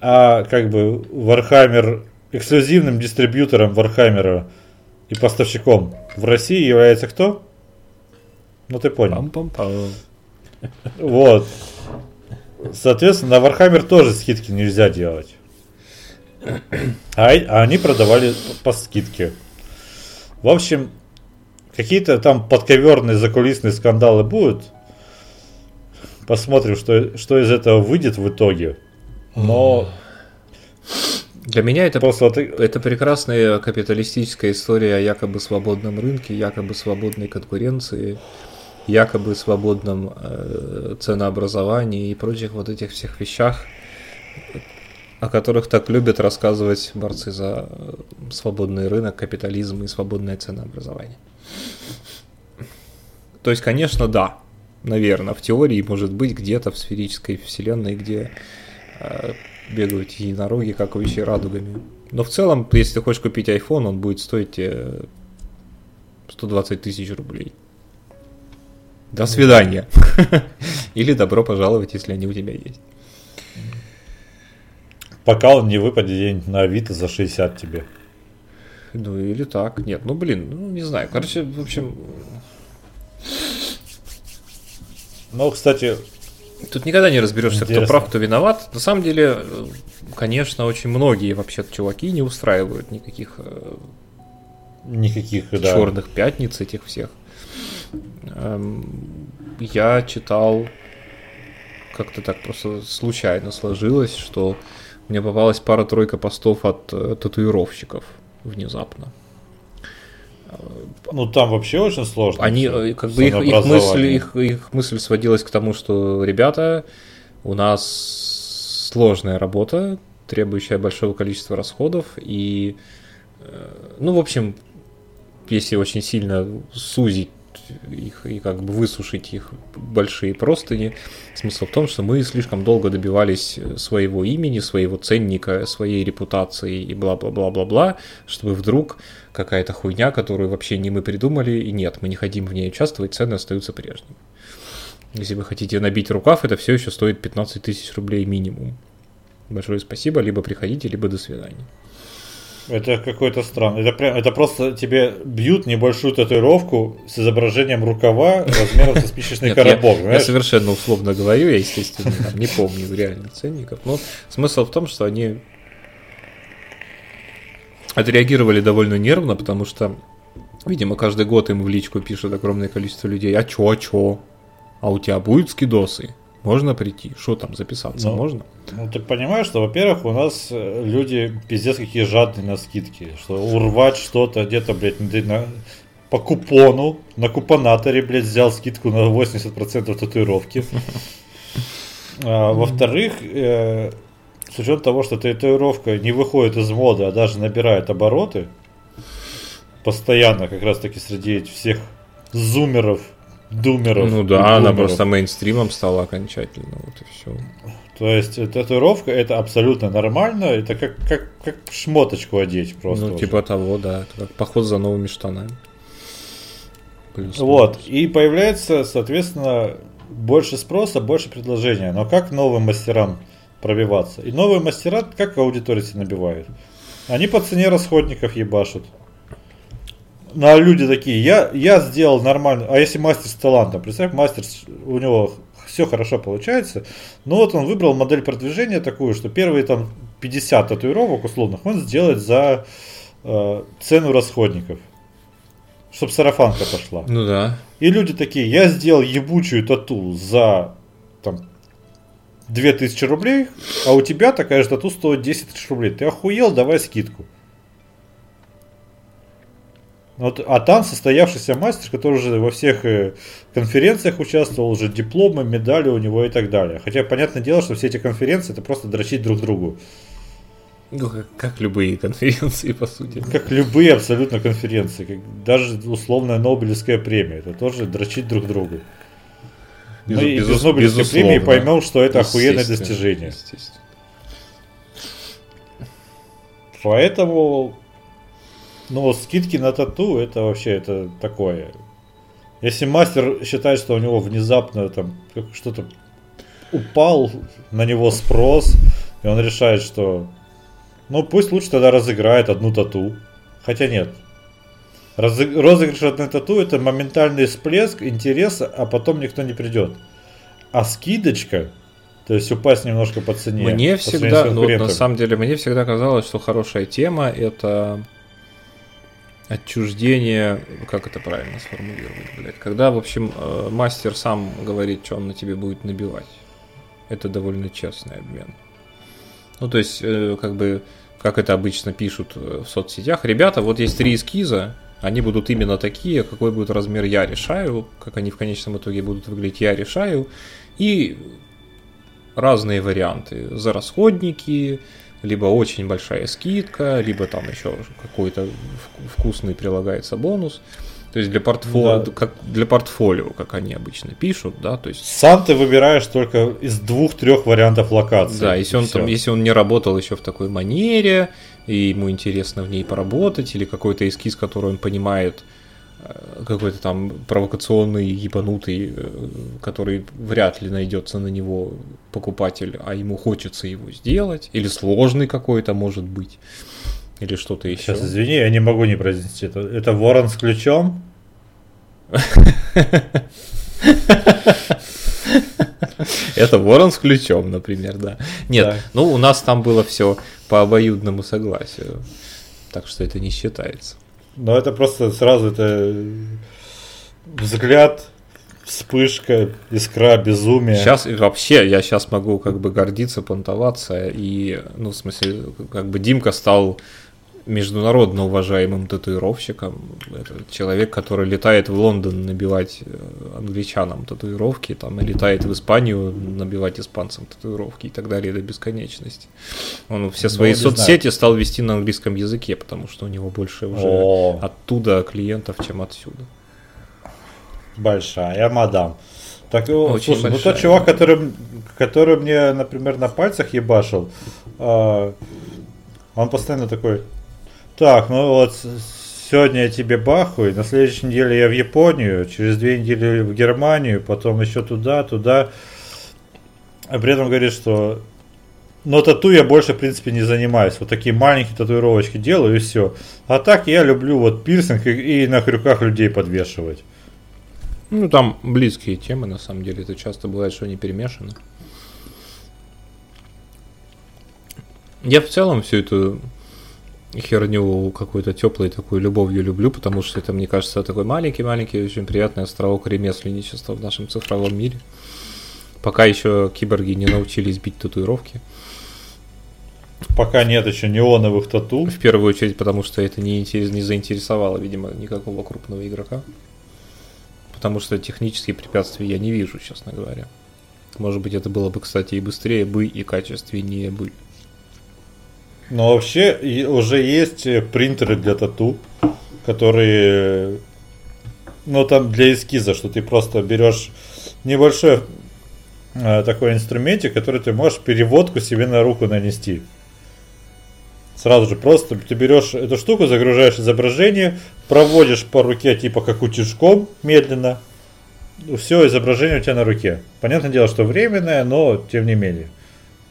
А как бы Warhammer эксклюзивным дистрибьютором Warhammer а и поставщиком в России является кто? Ну ты понял. Пам-пам-пам. Вот. Соответственно, на Warhammer тоже скидки нельзя делать. А, а они продавали по скидке. В общем, Какие-то там подковерные закулисные скандалы будут. Посмотрим, что, что из этого выйдет в итоге. Но... Для меня это, вот... это прекрасная капиталистическая история о якобы свободном рынке, якобы свободной конкуренции, якобы свободном э, ценообразовании и прочих вот этих всех вещах, о которых так любят рассказывать борцы за свободный рынок, капитализм и свободное ценообразование. То есть, конечно, да, наверное, в теории может быть где-то в сферической вселенной, где э, бегают единороги, как увещи радугами. Но в целом, если ты хочешь купить iPhone, он будет стоить э, 120 тысяч рублей. До свидания. Или добро пожаловать, если они у тебя есть. Пока он не выпадет на Авито за 60 тебе. Ну или так. Нет, ну блин, ну не знаю. Короче, в общем, ну, кстати... Тут никогда не разберешься, кто прав, кто виноват. На самом деле, конечно, очень многие вообще чуваки не устраивают никаких э, никаких да. черных пятниц этих всех. Эм, я читал как-то так просто случайно сложилось, что мне попалась пара-тройка постов от э, татуировщиков внезапно. Ну там вообще очень сложно. Они э, как бы их, их мысль их, их мысль сводилась к тому, что ребята, у нас сложная работа, требующая большого количества расходов и э, ну в общем если очень сильно сузить их и как бы высушить их большие простыни. Смысл в том, что мы слишком долго добивались своего имени, своего ценника, своей репутации и бла-бла-бла-бла-бла, чтобы вдруг какая-то хуйня, которую вообще не мы придумали, и нет, мы не хотим в ней участвовать, цены остаются прежними. Если вы хотите набить рукав, это все еще стоит 15 тысяч рублей минимум. Большое спасибо, либо приходите, либо до свидания. Это какой-то странно. Это, прям, это просто тебе бьют небольшую татуировку с изображением рукава размером со спичечный коробок. Я, я совершенно условно говорю, я, естественно, там, не помню реальных ценников. Но смысл в том, что они отреагировали довольно нервно, потому что, видимо, каждый год им в личку пишет огромное количество людей. А чё, а чё? А у тебя будут скидосы? Можно прийти? Что там, записаться ну, можно? Ну, ты понимаешь, что, во-первых, у нас э, люди пиздец какие жадные на скидки. Что урвать что-то где-то, блядь, на, по купону, на купонаторе, блядь, взял скидку на 80% татуировки. А, во-вторых, э, с учетом того, что татуировка не выходит из моды, а даже набирает обороты, постоянно как раз таки среди всех зумеров думеров. Ну да, она просто мейнстримом стала окончательно, вот и все. То есть татуировка это абсололютно нормально, это как, как, как шмоточку одеть просто. Ну, уже. типа того, да. Это как поход за новыми штанами. Плюс вот, и появляется, соответственно, больше спроса, больше предложения. Но как новым мастерам пробиваться? И новые мастера как аудитория себе набивают? Они по цене расходников ебашут. Ну а люди такие, я, я сделал нормально, а если мастер с талантом, представь, мастер, у него все хорошо получается, но вот он выбрал модель продвижения такую, что первые там 50 татуировок условных он сделает за э, цену расходников. Чтобы сарафанка пошла. Ну да. И люди такие, я сделал ебучую тату за там 2000 рублей, а у тебя такая же тату стоит 10 тысяч рублей. Ты охуел, давай скидку. Вот, а там состоявшийся мастер, который уже во всех э, конференциях участвовал, уже дипломы, медали у него и так далее. Хотя, понятное дело, что все эти конференции это просто дрочить друг другу. Ну, как, как любые конференции, по сути. Как любые абсолютно конференции. Как даже условная Нобелевская премия. Это тоже дрочить друг другу. Без, Мы без, без Нобелевской безусловно. премии поймем, что это охуенное достижение. Поэтому, ну, скидки на тату, это вообще, это такое. Если мастер считает, что у него внезапно там что-то упал, на него спрос, и он решает, что ну, пусть лучше тогда разыграет одну тату. Хотя нет. Разы... Розыгрыш одной тату это моментальный всплеск интереса, а потом никто не придет. А скидочка, то есть упасть немножко по цене. Мне по всегда, ну, на самом деле, мне всегда казалось, что хорошая тема это отчуждение, как это правильно сформулировать, блядь, когда, в общем, э, мастер сам говорит, что он на тебе будет набивать. Это довольно честный обмен. Ну, то есть, э, как бы как это обычно пишут э, в соцсетях. Ребята, вот есть три эскиза, они будут именно такие, какой будет размер я решаю, как они в конечном итоге будут выглядеть я решаю, и разные варианты. За расходники, либо очень большая скидка, либо там еще какой-то вкусный прилагается бонус. То есть для портфолио, да. как для портфолио, как они обычно пишут, да, то есть. Сам ты выбираешь только из двух-трех вариантов локации. Да, если он там, если он не работал еще в такой манере, и ему интересно в ней поработать, или какой-то эскиз, который он понимает, какой-то там провокационный, ебанутый, э, который вряд ли найдется на него покупатель, а ему хочется его сделать, или сложный какой-то может быть. Или что-то еще. Сейчас, извини, я не могу не произнести это. Это ворон с ключом? Это ворон с ключом, например, да. Нет, ну у нас там было все по обоюдному согласию. Так что это не считается. Но это просто сразу это взгляд, вспышка, искра, безумие. Сейчас вообще я сейчас могу как бы гордиться, понтоваться и, ну, в смысле, как бы Димка стал международно уважаемым татуировщиком. Это человек, который летает в Лондон набивать э, англичанам татуировки, там, и летает в Испанию набивать испанцам татуировки и так далее до бесконечности. Он все ну, свои ну, соцсети знаю. стал вести на английском языке, потому что у него больше уже О. оттуда клиентов, чем отсюда. Большая мадам. Так, Очень слушай, большая, ну тот чувак, который, который мне, например, на пальцах ебашил, э, он постоянно такой, так, ну вот сегодня я тебе бахаю, на следующей неделе я в Японию, через две недели в Германию, потом еще туда, туда. А при этом говорит, что но тату я больше, в принципе, не занимаюсь. Вот такие маленькие татуировочки делаю и все. А так я люблю вот пирсинг и, и на крюках людей подвешивать. Ну, там близкие темы, на самом деле. Это часто бывает, что они перемешаны. Я в целом всю эту херню какой-то теплой такой любовью люблю, потому что это, мне кажется, такой маленький-маленький, очень приятный островок ремесленничества в нашем цифровом мире. Пока еще киборги не научились бить татуировки. Пока нет еще неоновых тату. В первую очередь, потому что это не, интерес, не заинтересовало, видимо, никакого крупного игрока. Потому что технические препятствия я не вижу, честно говоря. Может быть, это было бы, кстати, и быстрее бы, и качественнее бы. Но вообще уже есть принтеры для тату, которые ну там для эскиза, что ты просто берешь небольшой э, такой инструментик, который ты можешь переводку себе на руку нанести. Сразу же просто ты берешь эту штуку, загружаешь изображение, проводишь по руке типа как утюжком медленно. Все изображение у тебя на руке. Понятное дело, что временное, но тем не менее.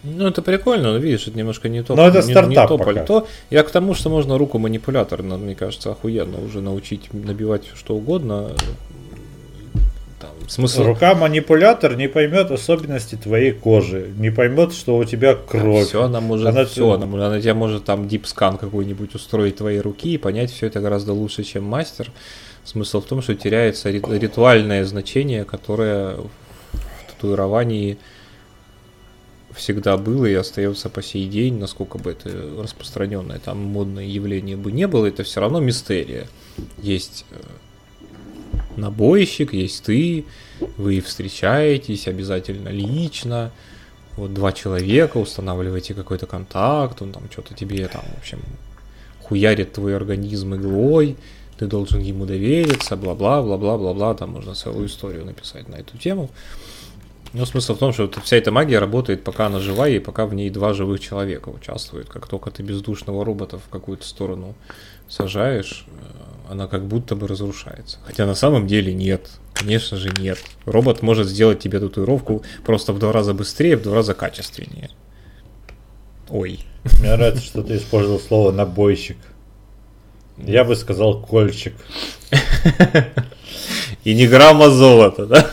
Ну, это прикольно, но видишь, это немножко не то. Но это не, стартап не то пока. пальто. Я к тому, что можно руку манипулятор, мне кажется, охуенно уже научить набивать что угодно. Там, смысл... Рука манипулятор не поймет особенности твоей кожи, не поймет, что у тебя кровь. Все, она может, Она- все, она, она тебе может там дипскан какой-нибудь устроить твоей руки и понять все это гораздо лучше, чем мастер. Смысл в том, что теряется рит- ритуальное значение, которое в татуировании всегда было и остается по сей день, насколько бы это распространенное там модное явление бы не было, это все равно мистерия. Есть э, набойщик, есть ты, вы встречаетесь обязательно лично, вот два человека, устанавливаете какой-то контакт, он там что-то тебе там, в общем, хуярит твой организм иглой, ты должен ему довериться, бла-бла, бла-бла, бла-бла, там можно целую историю написать на эту тему. Но смысл в том, что вся эта магия работает, пока она жива, и пока в ней два живых человека участвуют. Как только ты бездушного робота в какую-то сторону сажаешь, э, она как будто бы разрушается. Хотя на самом деле нет. Конечно же нет. Робот может сделать тебе татуировку просто в два раза быстрее, в два раза качественнее. Ой. Мне нравится, что ты использовал слово набойщик. Я бы сказал кольчик. И не грамма золота, да?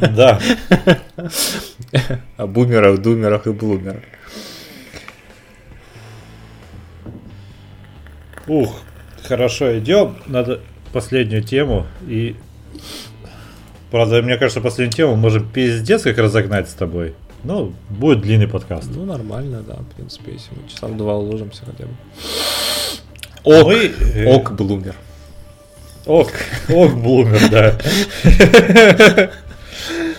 Да. О бумерах, думерах и блумерах. Ух, хорошо, идем. Надо последнюю тему. И правда, мне кажется, последнюю тему можем пиздец как разогнать с тобой. Ну, будет длинный подкаст. Ну, нормально, да, в принципе, если мы часа в два уложимся хотя бы. Ок, Мы, э, Ок, блумер. Ок, ок, Блумер, да.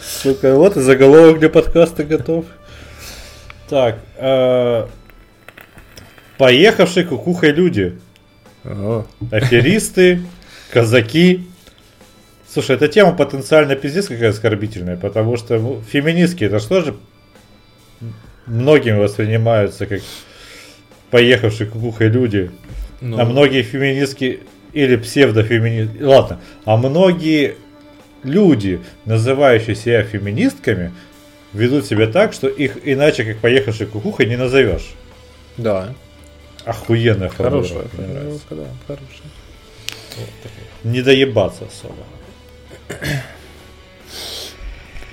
Сука, вот и заголовок для подкаста готов. Так, э, поехавшие кукухой люди. Аферисты, казаки. Слушай, эта тема потенциально пиздец какая оскорбительная, потому что ну, феминистки это что же многими воспринимаются как поехавшие кукухой люди. ну, А многие феминистки или псевдофеминистки, ладно, а многие люди, называющие себя феминистками, ведут себя так, что их иначе как поехавшей кукухой не назовешь. Да, Охуенная хорошая формулировка, нравится. формулировка, да, хорошая. Не доебаться особо.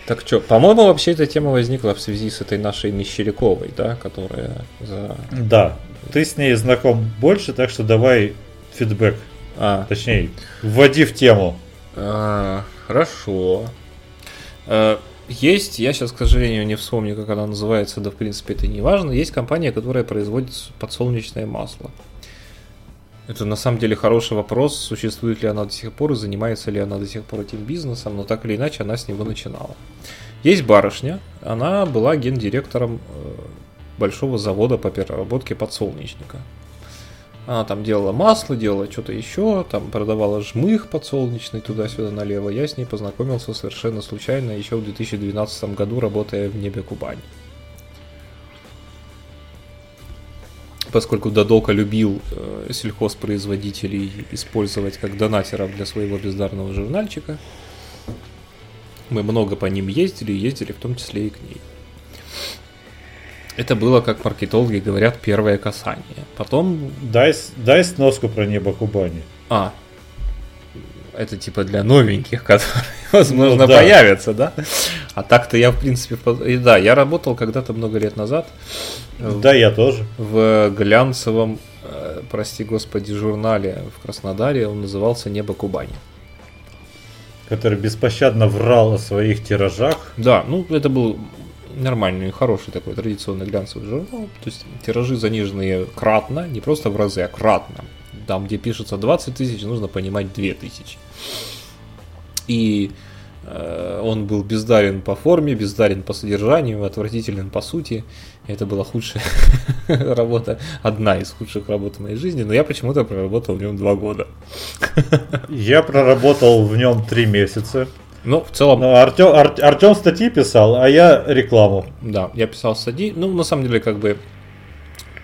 Так что, по-моему, вообще эта тема возникла в связи с этой нашей Мещеряковой, да, которая за... Да, ты с ней знаком больше, так что давай фидбэк. А, Точнее, вводи в тему. А, хорошо. А, Есть, я сейчас, к сожалению, не вспомню, как она называется, да, в принципе, это не важно. Есть компания, которая производит подсолнечное масло. Это на самом деле хороший вопрос, существует ли она до сих пор и занимается ли она до сих пор этим бизнесом, но так или иначе она с него начинала. Есть барышня, она была гендиректором э, большого завода по переработке подсолнечника. Она там делала масло, делала что-то еще, там продавала жмых подсолнечный туда-сюда налево. Я с ней познакомился совершенно случайно еще в 2012 году, работая в небе Кубани. Поскольку Дадока любил э, сельхозпроизводителей использовать как донатеров для своего бездарного журнальчика, мы много по ним ездили, ездили в том числе и к ней. Это было, как маркетологи говорят, первое касание. Потом Дай, дай сноску про небо Кубани. а, это типа для новеньких, которые, возможно, Ну да. появятся, да? А так-то я, в принципе, и да, я работал когда-то много лет назад в, Да, я тоже. в глянцевом, э, прости господи, журнале в Краснодаре, он назывался «Небо Кубани». Который беспощадно врал о своих тиражах. Да, ну это был нормальный, хороший такой традиционный глянцевый журнал. То есть тиражи заниженные кратно, не просто в разы, а кратно. Там, где пишется 20 тысяч, нужно понимать 2 тысячи. И Э, он был бездарен по форме, бездарен по содержанию, отвратителен по сути. Это была худшая работа, одна из худших работ в моей жизни, но я почему-то проработал в нем два года. Я проработал в нем три месяца. Ну, в целом... Но Артем, Ар, Артем статьи писал, а я рекламу. Да, я писал статьи. Ну, на самом деле, как бы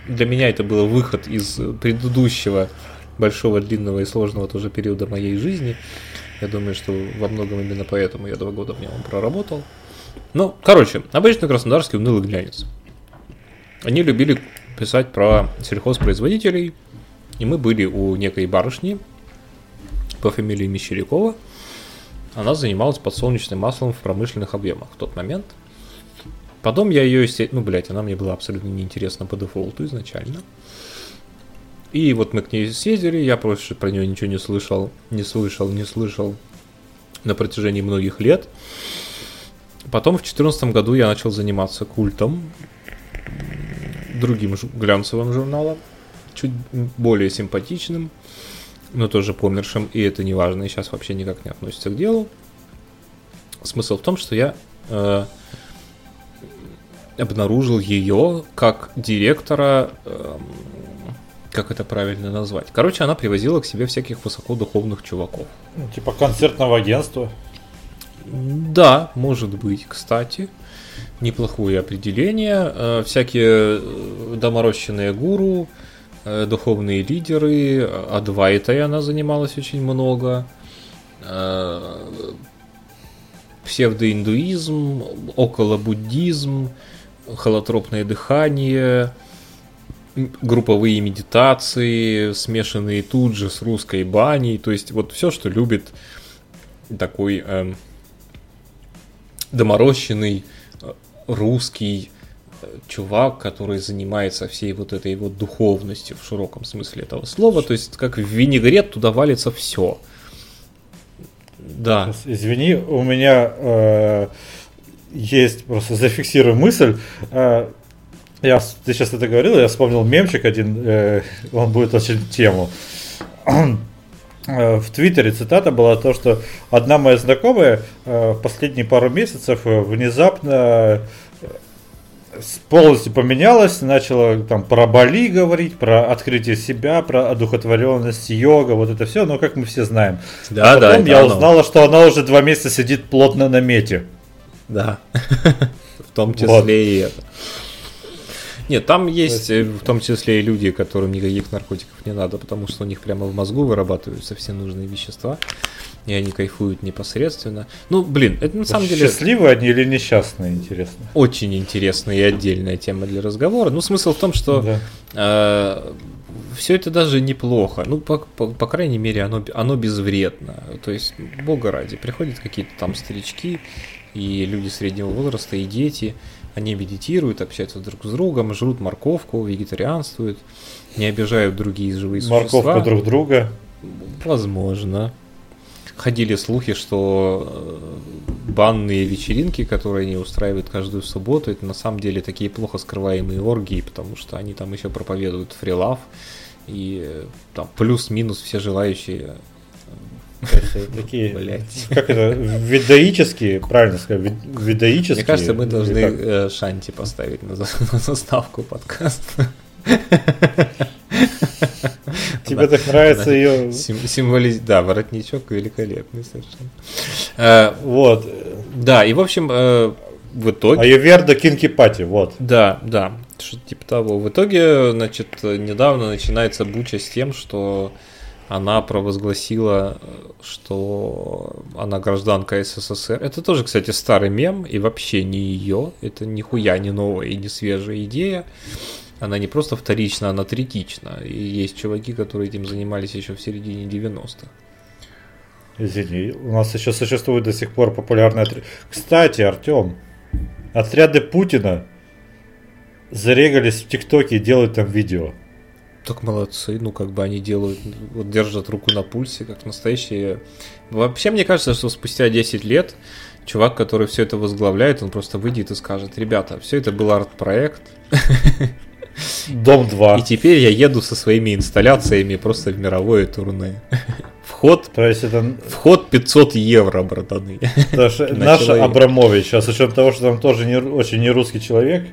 для меня это был выход из предыдущего большого, длинного и сложного тоже периода моей жизни. Я думаю, что во многом именно поэтому я два года в нем проработал. Ну, короче, обычный краснодарский унылый глянец. Они любили писать про сельхозпроизводителей, и мы были у некой барышни по фамилии Мещерякова. Она занималась подсолнечным маслом в промышленных объемах в тот момент. Потом я ее, ну, блядь, она мне была абсолютно неинтересна по дефолту изначально. И вот мы к ней съездили, я просто про нее ничего не слышал, не слышал, не слышал на протяжении многих лет. Потом в 2014 году я начал заниматься культом, другим глянцевым журналом, чуть более симпатичным, но тоже помершим, и это не важно, и сейчас вообще никак не относится к делу. Смысл в том, что я э, обнаружил ее как директора э, как это правильно назвать. Короче, она привозила к себе всяких высокодуховных чуваков. Ну, типа концертного агентства. Да, может быть, кстати. Неплохое определение. Э, всякие э, доморощенные гуру, духовные лидеры, адвайтой она занималась очень много. Псевдоиндуизм, околобуддизм, холотропное дыхание, групповые медитации, смешанные тут же с русской баней, то есть вот все, что любит такой э, доморощенный э, русский э, чувак, который занимается всей вот этой вот духовностью в широком смысле этого слова, то есть как в винегрет туда валится все. Да. Извини, у меня э, есть просто зафиксирую мысль. Э, я, ты сейчас это говорил, я вспомнил мемчик один, э, он будет очень тему. Э, в Твиттере цитата была то, что одна моя знакомая э, в последние пару месяцев э, внезапно полностью поменялась, начала там про Бали говорить, про открытие себя, про одухотворенность, йога, вот это все, но как мы все знаем. Да, а потом да, я узнала, что она уже два месяца сидит плотно на мете. Да, в том числе и это. Нет, там есть э, в том числе и люди, которым никаких наркотиков не надо, потому что у них прямо в мозгу вырабатываются все нужные вещества, и они кайфуют непосредственно. Ну, блин, это на самом деле... Счастливые они или несчастные, интересно? Очень интересная и отдельная тема для разговора. Ну, смысл в том, что да. э, все это даже неплохо. Ну, по, по, по крайней мере, оно, оно безвредно. То есть, бога ради, приходят какие-то там старички и люди среднего возраста, и дети, они медитируют, общаются друг с другом, жрут морковку, вегетарианствуют, не обижают другие живые существа. Морковку друг друга? Возможно. Ходили слухи, что э, банные вечеринки, которые они устраивают каждую субботу, это на самом деле такие плохо скрываемые оргии, потому что они там еще проповедуют фрилав, и э, там плюс-минус все желающие Такие, Блять. как это, ведаические, правильно сказать, ведаические. Мне кажется, мы должны э, Шанти поставить на, заставку подкаста. Тебе так нравится ее... Символиз... Да, воротничок великолепный совершенно. Э, вот. Да, и в общем, э, в итоге... А Верда Кинки Пати, вот. Да, да, что-то типа того. В итоге, значит, недавно начинается буча с тем, что она провозгласила, что она гражданка СССР. Это тоже, кстати, старый мем, и вообще не ее. Это нихуя не новая и не свежая идея. Она не просто вторична, она третична. И есть чуваки, которые этим занимались еще в середине 90-х. Извини, у нас еще существует до сих пор популярный отряд. Кстати, Артем, отряды Путина зарегались в ТикТоке и делают там видео. Так молодцы, ну как бы они делают, вот держат руку на пульсе, как настоящие. Вообще мне кажется, что спустя 10 лет чувак, который все это возглавляет, он просто выйдет и скажет, ребята, все это был арт-проект. Дом 2. И теперь я еду со своими инсталляциями просто в мировое турне. Вход, То есть это вход 500 евро, братаны. наш, На наш человека. Абрамович, а с учетом того, что там тоже не, очень не русский человек.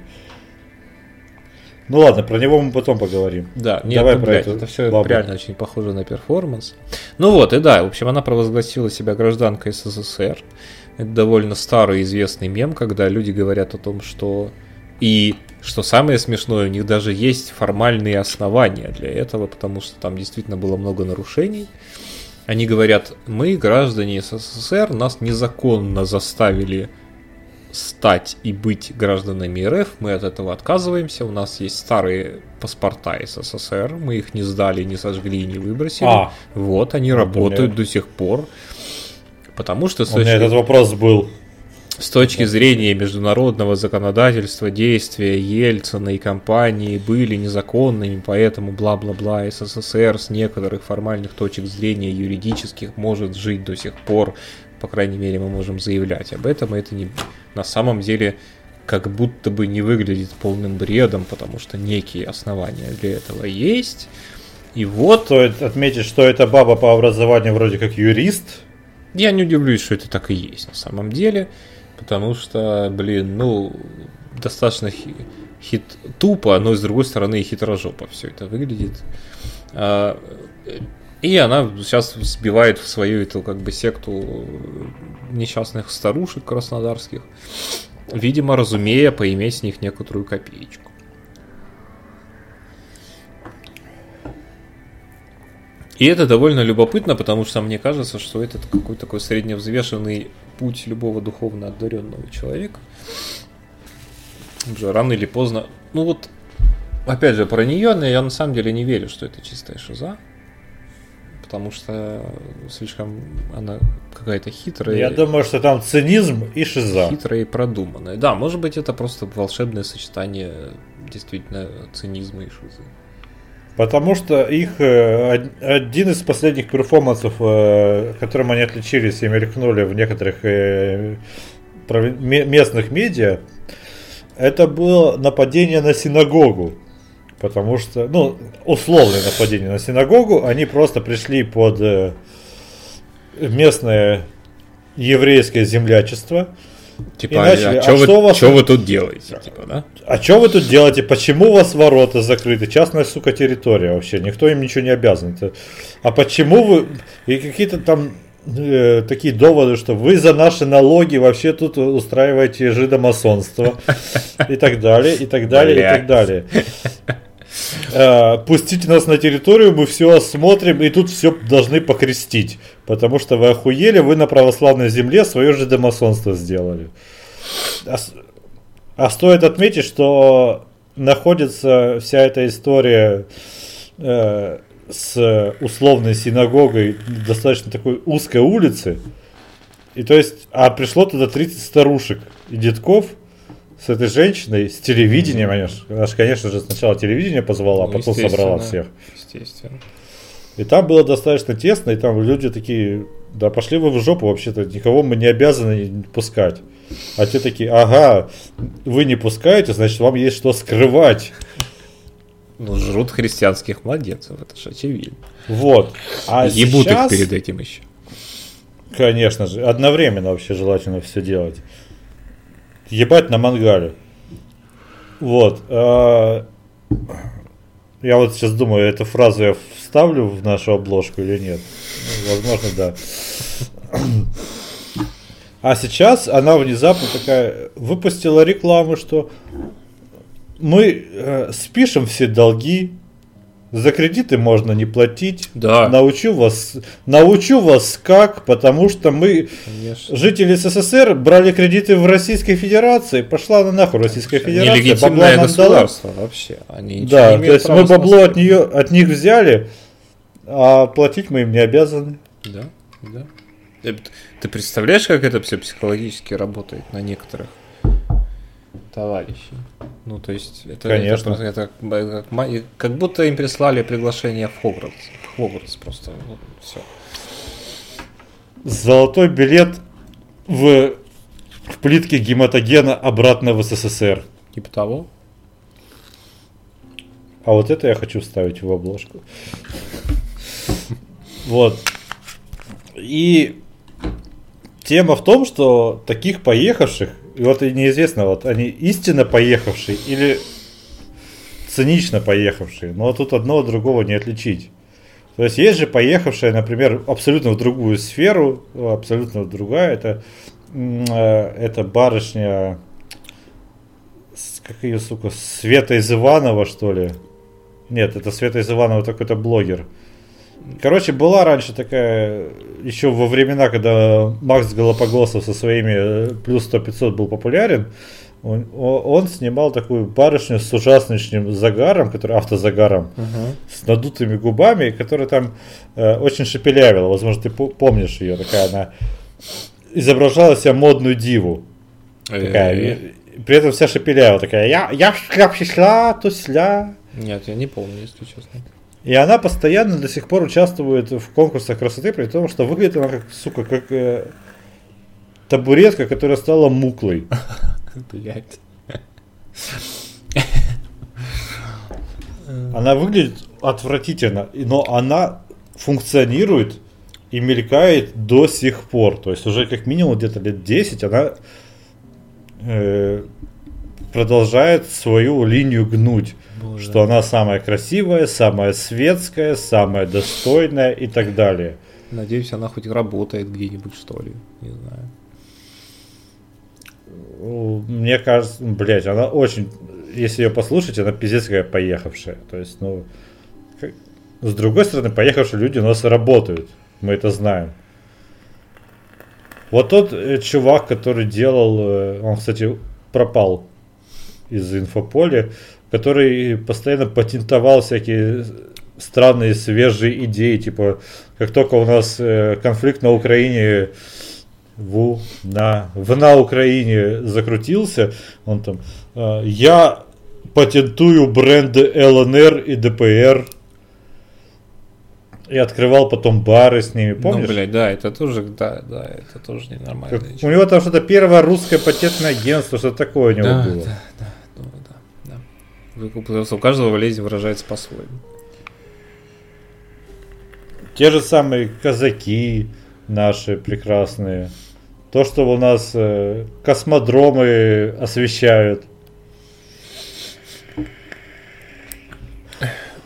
Ну ладно, про него мы потом поговорим. Да, нет, Давай ну, про блядь, эту это все бабу. реально очень похоже на перформанс. Ну вот, и да, в общем, она провозгласила себя гражданкой СССР. Это довольно старый известный мем, когда люди говорят о том, что... И что самое смешное, у них даже есть формальные основания для этого, потому что там действительно было много нарушений. Они говорят, мы, граждане СССР, нас незаконно заставили стать и быть гражданами РФ, мы от этого отказываемся, у нас есть старые паспорта СССР, мы их не сдали, не сожгли, не выбросили. А. Вот, они Вот работают до сих пор. Потому что с У меня этот вопрос был. с точки зрения международного законодательства действия Ельцина и компании были незаконными, поэтому бла-бла-бла СССР с некоторых формальных точек зрения юридических может жить до сих пор, по крайней мере мы можем заявлять об этом, и это не, на самом деле как будто бы не выглядит полным бредом, потому что некие основания для этого есть. И вот Стоит отметить, что эта баба по образованию вроде как юрист. Я не удивлюсь, что это так и есть на самом деле, потому что, блин, ну, достаточно хи- хит тупо, но с другой стороны и хитрожопо все это выглядит. И она сейчас сбивает в свою эту как бы секту несчастных старушек краснодарских, видимо, разумея поиметь с них некоторую копеечку. И это довольно любопытно, потому что мне кажется, что это какой-то такой средневзвешенный путь любого духовно одаренного человека. Уже рано или поздно. Ну вот, опять же, про нее я на самом деле не верю, что это чистая шиза. Потому что слишком она какая-то хитрая. Я думаю, что там цинизм и шиза. Хитрая и продуманная. Да, может быть, это просто волшебное сочетание действительно цинизма и шизы. Потому что их э, од- один из последних перформансов, э, которым они отличились и мелькнули в некоторых э, местных медиа, это было нападение на синагогу. Потому что, ну, условное нападение на синагогу, они просто пришли под э, местное еврейское землячество. Типа, И начали, а, а что вы, вас вы тут делаете? Типа, да? А что вы тут делаете? Почему у вас ворота закрыты? Частная, сука, территория вообще. Никто им ничего не обязан. Это- А почему вы... И какие-то там э, такие доводы, что вы за наши налоги вообще тут устраиваете жидомасонство. И так далее, и так далее, и так далее. Э, Пустите нас на территорию, мы все осмотрим, и тут все должны покрестить. Потому что вы охуели, вы на православной земле свое жидомасонство сделали. А а стоит отметить, что находится вся эта история э, с условной синагогой на достаточно такой узкой улице. И то есть, а пришло туда 30 старушек и детков с этой женщиной, с телевидением, ж, она ж, конечно же, сначала телевидение позвала, а Ну, потом собрала всех. Естественно. И там было достаточно тесно, и там люди такие, да пошли вы в жопу вообще-то, никого мы не обязаны пускать. А те такие, ага, вы не пускаете, значит вам есть что скрывать. Ну, жрут христианских младенцев, это же очевидно. Вот. А Ебут сейчас, их перед этим еще. конечно же, одновременно вообще желательно все делать. Ебать на мангале. Вот. а, Я вот сейчас думаю, эту фразу я вставлю в нашу обложку или нет. Ну, возможно, да. А сейчас она внезапно такая выпустила рекламу, что мы э, спишем все долги, за кредиты можно не платить. Да. Научу вас, научу вас как, потому что мы Конечно. жители СССР брали кредиты в Российской Федерации, пошла на нахуй Российская Федерация, Нелегитимное нам дала. государство вообще. Они Да, не то есть мы бабло от нее, от них взяли, а платить мы им не обязаны. Да, да. Ты представляешь, как это все психологически работает на некоторых товарищей? Ну, то есть, это, Конечно. это, это как, как как будто им прислали приглашение в Хогвартс. В Хогвартс просто. все. Золотой билет в, в плитке гематогена обратно в СССР. Типа того. А вот это я хочу вставить в обложку. Вот. И тема в том, что таких поехавших, и вот неизвестно, вот они истинно поехавшие или цинично поехавшие, но тут одно от другого не отличить. То есть есть же поехавшая, например, абсолютно в другую сферу, абсолютно другая, это, э, это барышня, как ее, сука, Света из Иванова, что ли? Нет, это Света из Иванова, какой-то блогер. Короче, была раньше такая, еще во времена, когда Макс Голопогосов со своими э, плюс 100-500 был популярен, он, он снимал такую барышню с ужаснейшим загаром, который автозагаром, uh-huh. с надутыми губами, которая там э, очень шепелявила. Возможно, ты помнишь ее, такая она изображала себя модную диву. Такая, при этом вся шепелявая такая, я, я шла, тусля. Нет, я не помню, если честно. И она постоянно до сих пор участвует в конкурсах красоты, при том, что выглядит она как, сука, как э, табуретка, которая стала муклой. Блять. Она выглядит отвратительно, но она функционирует и мелькает до сих пор. То есть уже как минимум где-то лет 10 она э, продолжает свою линию гнуть. Боже. Что она самая красивая, самая светская, самая достойная и так далее. Надеюсь, она хоть работает где-нибудь, что ли. Не знаю мне кажется, блядь, она очень, если ее послушать, она пиздец какая поехавшая. То есть, ну, как... с другой стороны, поехавшие люди у нас работают, мы это знаем. Вот тот э, чувак, который делал, э, он, кстати, пропал из инфополя, который постоянно патентовал всякие странные свежие идеи, типа, как только у нас э, конфликт на Украине в, на, в на Украине закрутился, он там, э, я патентую бренды ЛНР и ДПР, и открывал потом бары с ними, помнишь? Ну, блядь, да, это тоже, да, да, это тоже ненормально. Как, у него там что-то первое русское патентное агентство, что такое у него да, было. Да, да, у каждого болезнь выражается по-своему. Те же самые казаки наши прекрасные. То, что у нас э, космодромы освещают.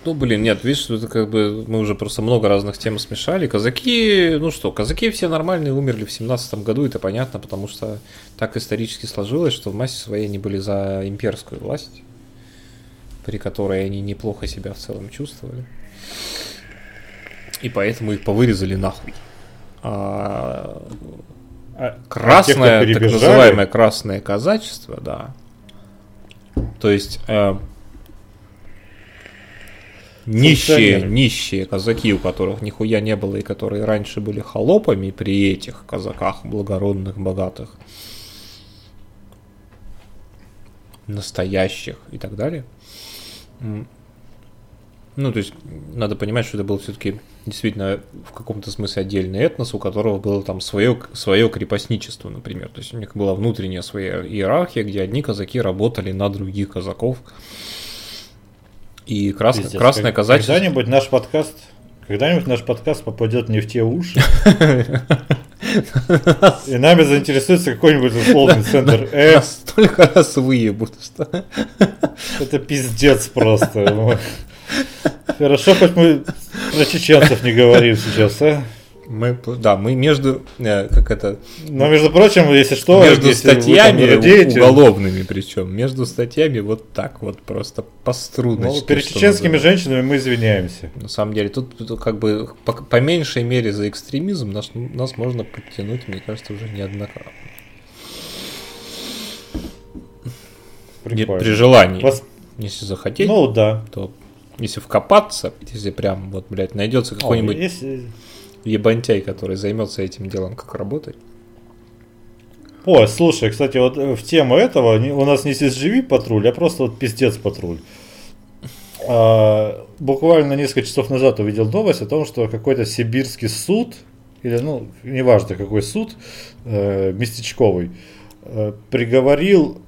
Ну, блин, нет, видишь, это как бы мы уже просто много разных тем смешали. Казаки, ну что, казаки все нормальные умерли в семнадцатом году, это понятно, потому что так исторически сложилось, что в массе своей они были за имперскую власть, при которой они неплохо себя в целом чувствовали. И поэтому их повырезали нахуй. А а, красное, а тех, так называемое красное казачество, да. То есть э, нищие, нищие казаки, у которых нихуя не было и которые раньше были холопами при этих казаках благородных, богатых, настоящих и так далее. Ну, то есть, надо понимать, что это был все-таки действительно в каком-то смысле отдельный этнос, у которого было там свое, свое крепостничество, например. То есть у них была внутренняя своя иерархия, где одни казаки работали на других казаков. И крас... Пиздец, красное как, казачество... Когда-нибудь наш подкаст, когда-нибудь наш подкаст попадет не в те уши. И нами заинтересуется какой-нибудь условный центр F. Настолько раз выебут, что... Это пиздец просто. Хорошо, хоть мы про чеченцев не говорим сейчас, а? Мы, да, мы между, э, как это... Но, между прочим, если что... Между если статьями радеете, уголовными причем, между статьями вот так вот просто по струночке. Ну, перед чеченскими женщинами мы извиняемся. На самом деле, тут, тут как бы по, по меньшей мере за экстремизм нас, нас можно подтянуть, мне кажется, уже неоднократно. Прикольно. При желании. Пос... Если захотеть, ну, да. то если вкопаться, если прям вот, блядь, найдется какой-нибудь если... ебантяй, который займется этим делом, как работать. О, слушай, кстати, вот э, в тему этого у нас не CSGV патруль, а просто вот пиздец патруль. А, буквально несколько часов назад увидел новость о том, что какой-то сибирский суд, или ну, неважно какой суд, э, местечковый, э, приговорил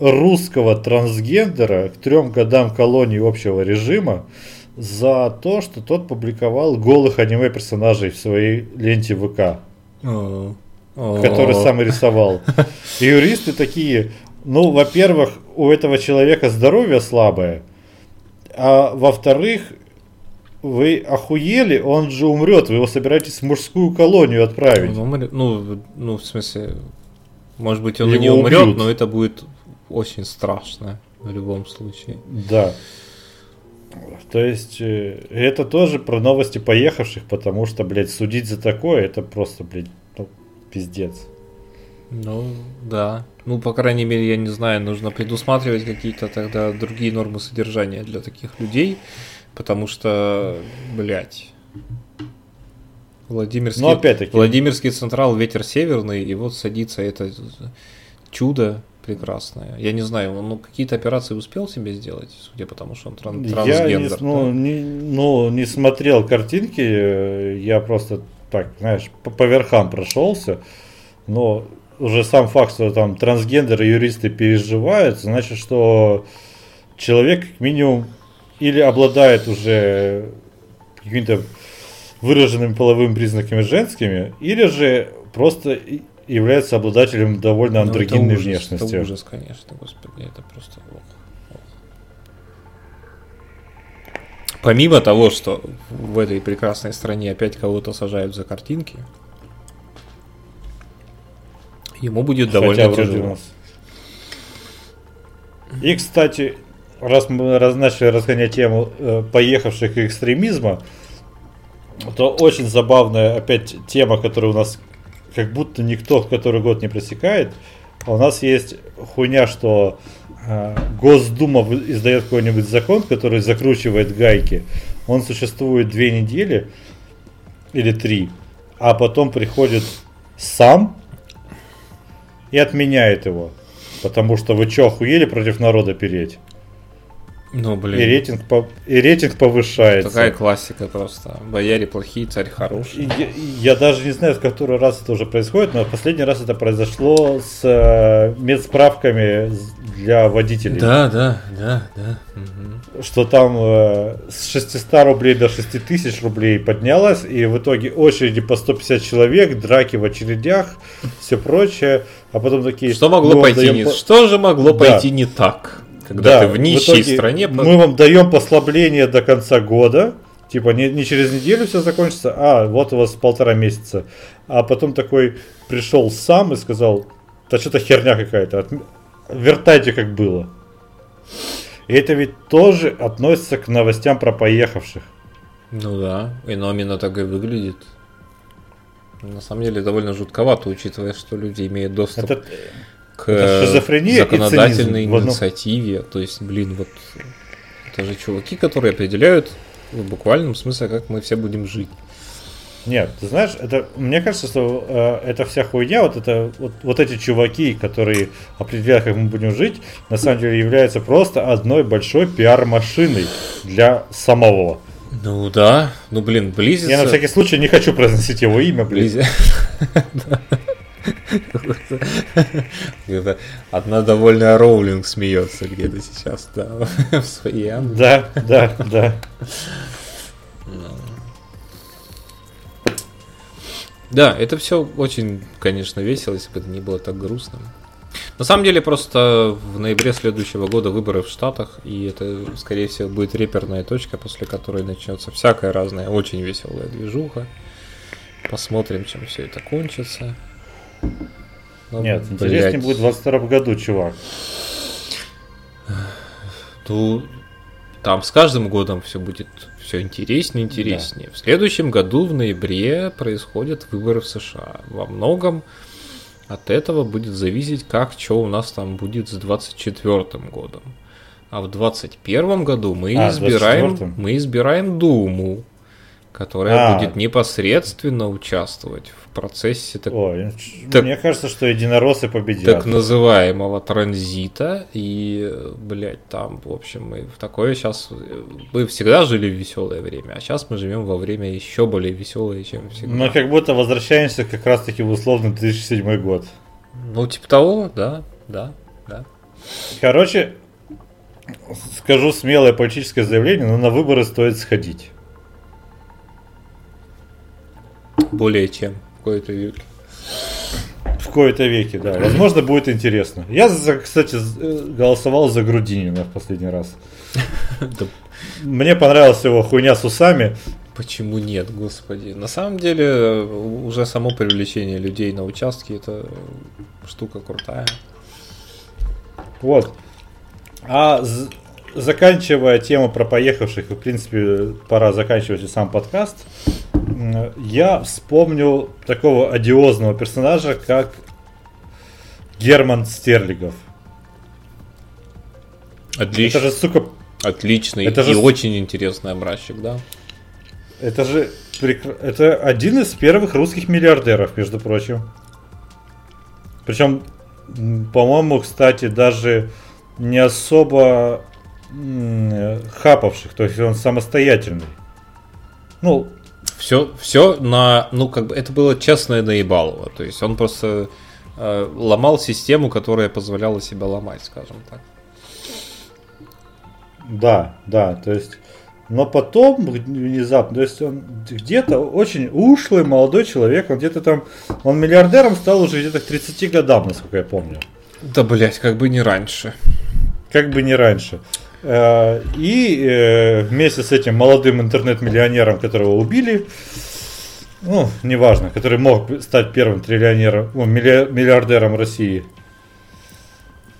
русского трансгендера к трем годам колонии общего режима за то, что тот публиковал голых аниме-персонажей в своей ленте ВК, который сам и рисовал. И юристы такие, ну, во-первых, у этого человека здоровье слабое, а во-вторых, вы охуели, он же умрет, вы его собираетесь в мужскую колонию отправить. Ну, ну, ну в смысле, может быть, он его и не умрет, убьют. но это будет очень страшно в любом случае. Да. То есть, э, это тоже про новости поехавших, потому что, блядь, судить за такое, это просто, блядь, ну, пиздец. Ну, да. Ну, по крайней мере, я не знаю, нужно предусматривать какие-то тогда другие нормы содержания для таких людей, потому что, блядь, Владимирский, Но опять-таки... Владимирский Централ, ветер северный, и вот садится это чудо прекрасное. Я не знаю, он ну, какие-то операции успел себе сделать, судя по тому, что он тран- трансгендер. Я не, ну, не, ну, не смотрел картинки, я просто так, знаешь, по, по верхам прошелся, но уже сам факт, что там трансгендеры юристы переживают, значит, что человек как минимум или обладает уже какими-то выраженными половыми признаками женскими, или же просто является обладателем довольно ну, андрогинной ужас, внешности. Это ужас, конечно, господи, это просто ох, ох. Помимо того, что в этой прекрасной стране опять кого-то сажают за картинки, ему будет довольно Хотя тяжело. И, кстати, раз мы раз начали разгонять тему э, поехавших экстремизма, то очень забавная опять тема, которая у нас как будто никто который год не просекает. А у нас есть хуйня, что э, Госдума издает какой-нибудь закон, который закручивает гайки. Он существует две недели или три, а потом приходит сам и отменяет его. Потому что вы что, охуели против народа переть? Ну, блин. И рейтинг, по, и рейтинг повышается. Такая классика просто. Бояре плохие, царь хороший. Я, я даже не знаю, в который раз это уже происходит, но последний раз это произошло с э, медсправками для водителей. Да, да, да, да. Угу. Что там э, с 600 рублей до 6000 рублей поднялось, и в итоге очереди по 150 человек, драки в очередях, все прочее. А потом такие... Что могло пойти не... По... Что же могло да. пойти не так? Когда да, ты в нищей в стране... Мы вам даем послабление до конца года. Типа не, не через неделю все закончится, а вот у вас полтора месяца. А потом такой пришел сам и сказал, да что-то херня какая-то, от... вертайте как было. И это ведь тоже относится к новостям про поехавших. Ну да, и но именно так и выглядит. На самом деле довольно жутковато, учитывая, что люди имеют доступ это, к законодательной инициативе. То есть, блин, вот это же чуваки, которые определяют в буквальном смысле, как мы все будем жить. Нет, ты знаешь, это мне кажется, что э, эта вся хуйня, вот это вот, вот эти чуваки, которые определяют, как мы будем жить, на самом деле являются просто одной большой пиар-машиной для самого. Ну да, ну блин, близится. Я на всякий случай не хочу произносить его имя, блин. Одна довольная Роулинг смеется где-то сейчас, да, в своей Да, да, да. Да, это все очень, конечно, весело, если бы это не было так грустно. На самом деле, просто в ноябре следующего года выборы в Штатах, и это, скорее всего, будет реперная точка, после которой начнется всякая разная, очень веселая движуха. Посмотрим, чем все это кончится. Ну, Нет, блядь. интереснее будет в 22 году, чувак. Ну, там с каждым годом все будет все интереснее и интереснее. Да. В следующем году, в ноябре, происходят выборы в США. Во многом от этого будет зависеть, как что у нас там будет с 24 годом. А в 21 году мы а, избираем, мы избираем Думу которая а. будет непосредственно участвовать в процессе так, Ой, так, мне кажется, что единороссы победят. Так называемого транзита. И, блядь, там, в общем, мы в такое сейчас... Мы всегда жили в веселое время, а сейчас мы живем во время еще более веселое, чем всегда. Мы как будто возвращаемся как раз-таки в условно 2007 год. Ну, типа того, да, да, да. Короче, скажу смелое политическое заявление, но на выборы стоит сходить. Более чем в кои-то веке. В кои-то веке, да. Возможно, будет интересно. Я, кстати, э, голосовал за Грудинина в последний раз. Мне понравилась его хуйня с усами. Почему нет, господи? На самом деле, уже само привлечение людей на участке это штука крутая. Вот. А заканчивая тему про поехавших, в принципе, пора заканчивать и сам подкаст. Я вспомнил такого одиозного персонажа, как Герман Стерлигов. Отлично. Это же, сука... Отличный это и же... очень интересный образчик, да? Это же это один из первых русских миллиардеров, между прочим. Причем, по-моему, кстати, даже не особо хапавших, то есть он самостоятельный. Ну, все, все на, ну как бы это было честное наебалово, то есть он просто э, ломал систему, которая позволяла себя ломать, скажем так. Да, да, то есть но потом внезапно, то есть он где-то очень ушлый молодой человек, он где-то там, он миллиардером стал уже где-то к 30 годам, насколько я помню. Да, блять, как бы не раньше. Как бы не раньше. Э, и э, вместе с этим молодым интернет-миллионером, которого убили, ну, неважно, который мог стать первым триллионером, ну, миллиардером России.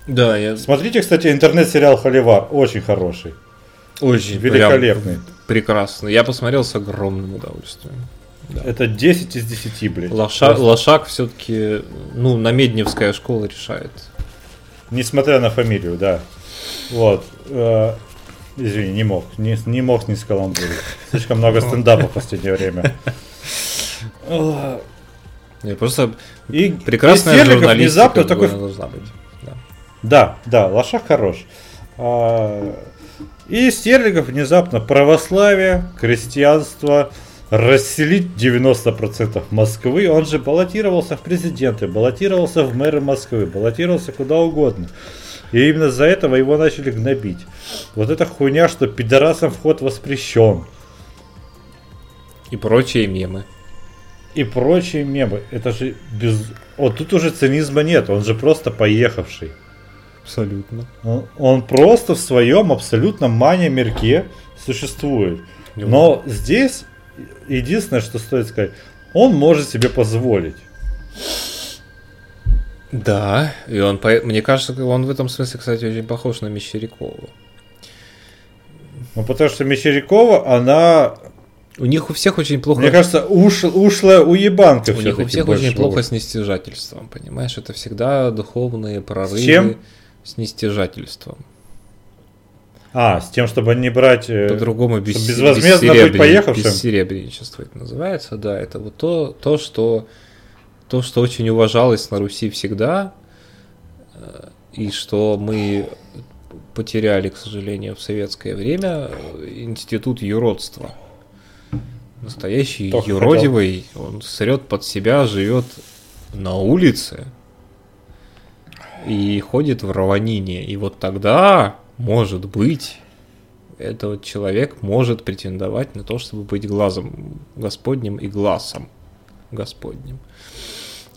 Да, я... Смотрите, кстати, интернет-сериал Холивар, очень хороший. Очень великолепный. Прекрасно. Я посмотрел с огромным удовольствием. Да. Это 10 из 10, блядь. Лоша, Лошак все-таки, ну, на Медневская школа решает. Несмотря на фамилию, да. Вот. Э, извини, не мог. Не, не мог не скаламбурить. Слишком много стендапа в последнее время. Не, просто и, прекрасная и журналистика внезапно такой... должна быть. Да, да, да Лошак хорош. А, и Стерлигов внезапно православие, крестьянство, расселить 90% Москвы. Он же баллотировался в президенты, баллотировался в мэры Москвы, баллотировался куда угодно. И именно за этого его начали гнобить. Вот эта хуйня, что пидорасам вход воспрещен. И прочие мемы. И прочие мемы. Это же без... Вот тут уже цинизма нет, он же просто поехавший. Абсолютно. Он, он просто в своем абсолютно мания-мерке существует. Но здесь единственное, что стоит сказать, он может себе позволить. Да, и он, мне кажется, он в этом смысле, кстати, очень похож на Мещерякову. Ну, потому что Мещерякова, она... У них у всех очень плохо... Мне кажется, уш, ушлая уебанка У них у всех очень плохо с нестяжательством, понимаешь? Это всегда духовные прорывы. С чем? С нестяжательством. А, с тем, чтобы не брать... Э, По-другому без, безвозмездно без быть поехавшим? Бессеребренничество это называется, да. Это вот то, то, что, то, что очень уважалось на Руси всегда, э, и что мы потеряли, к сожалению, в советское время, институт юродства. Настоящий Только юродивый, хотел. он срет под себя, живет на улице и ходит в раванине. И вот тогда может быть, этот человек может претендовать на то, чтобы быть глазом Господним и глазом Господним.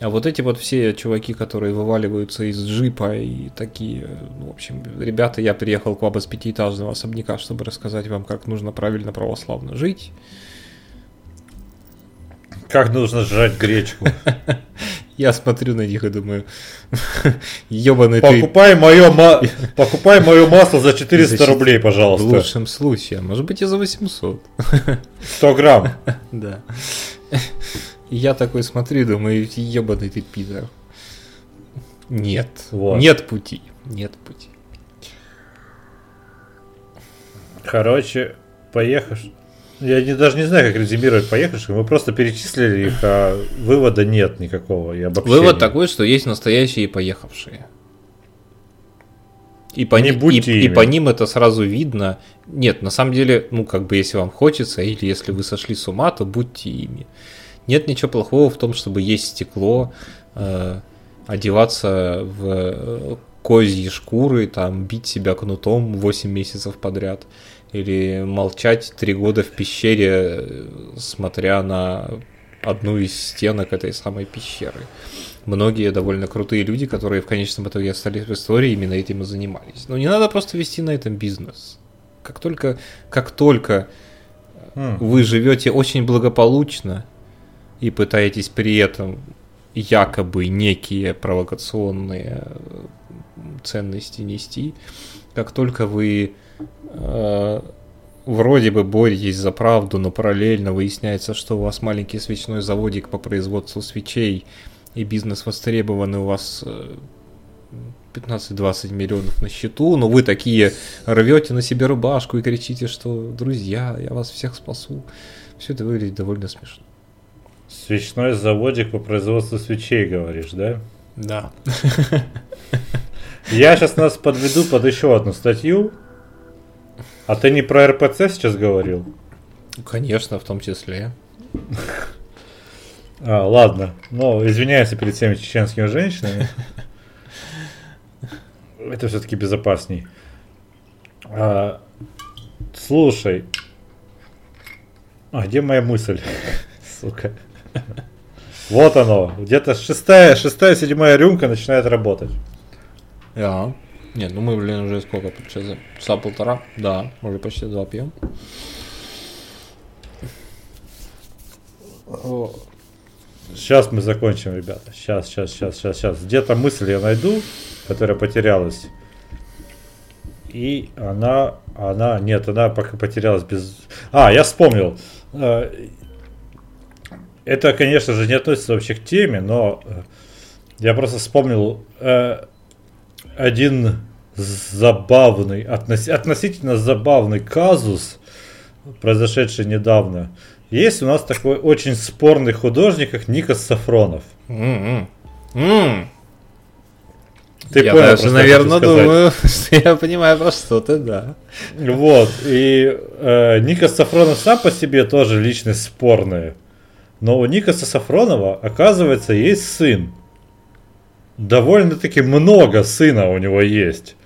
А вот эти вот все чуваки, которые вываливаются из джипа и такие, ну, в общем, ребята, я приехал к вам из пятиэтажного особняка, чтобы рассказать вам, как нужно правильно православно жить. Как нужно жрать гречку. Я смотрю на них и думаю, ебаный покупай ты. Мое ма... Покупай мое масло за 400 за рублей, пожалуйста. В лучшем случае, а может быть и за 800. 100 грамм. Да. И я такой смотрю и думаю, ебаный ты пидор. Нет. Вот. Нет пути. Нет пути. Короче, поехали. Я не, даже не знаю, как резюмировать поехавших. Мы просто перечислили их, а вывода нет никакого. И Вывод такой, что есть настоящие поехавшие. И по, не ним, и, и по ним это сразу видно. Нет, на самом деле, ну, как бы, если вам хочется, или если вы сошли с ума, то будьте ими. Нет ничего плохого в том, чтобы есть стекло, э, одеваться в э, козьи шкуры, там, бить себя кнутом 8 месяцев подряд. Или молчать три года в пещере, смотря на одну из стенок этой самой пещеры. Многие довольно крутые люди, которые в конечном итоге остались в истории, именно этим и занимались. Но не надо просто вести на этом бизнес. Как только, как только mm. вы живете очень благополучно и пытаетесь при этом якобы некие провокационные ценности нести, как только вы э, вроде бы боретесь за правду, но параллельно выясняется, что у вас маленький свечной заводик по производству свечей, и бизнес востребован, и у вас 15-20 э, миллионов на счету, но вы такие рвете на себе рубашку и кричите, что друзья, я вас всех спасу. Все это выглядит довольно смешно. Свечной заводик по производству свечей, говоришь, да? Да. Я сейчас нас подведу под еще одну статью. А ты не про РПЦ сейчас говорил? Конечно, в том числе. А, ладно. Ну, извиняюсь перед всеми чеченскими женщинами. Это все-таки безопасней. А, слушай. А где моя мысль? Сука. Вот оно. Где-то шестая, шестая, седьмая рюмка начинает работать. Да. Нет, ну мы, блин, уже сколько получается? Часа полтора? Да, уже почти два пьем. Сейчас мы закончим, ребята. Сейчас, сейчас, сейчас, сейчас, сейчас. Где-то мысль я найду, которая потерялась. И она, она, нет, она пока потерялась без... А, я вспомнил. Это, конечно же, не относится вообще к теме, но э, я просто вспомнил э, один забавный, относительно забавный казус, произошедший недавно. Есть у нас такой очень спорный художник, как Никос Сафронов. Mm-hmm. Mm. Ты я понял, даже, наверное, думаю, что я понимаю про что ты, да. Вот, и э, Никос Сафронов сам по себе тоже личность спорная. Но у Никоса Сафронова, оказывается, есть сын. Довольно-таки много сына у него есть.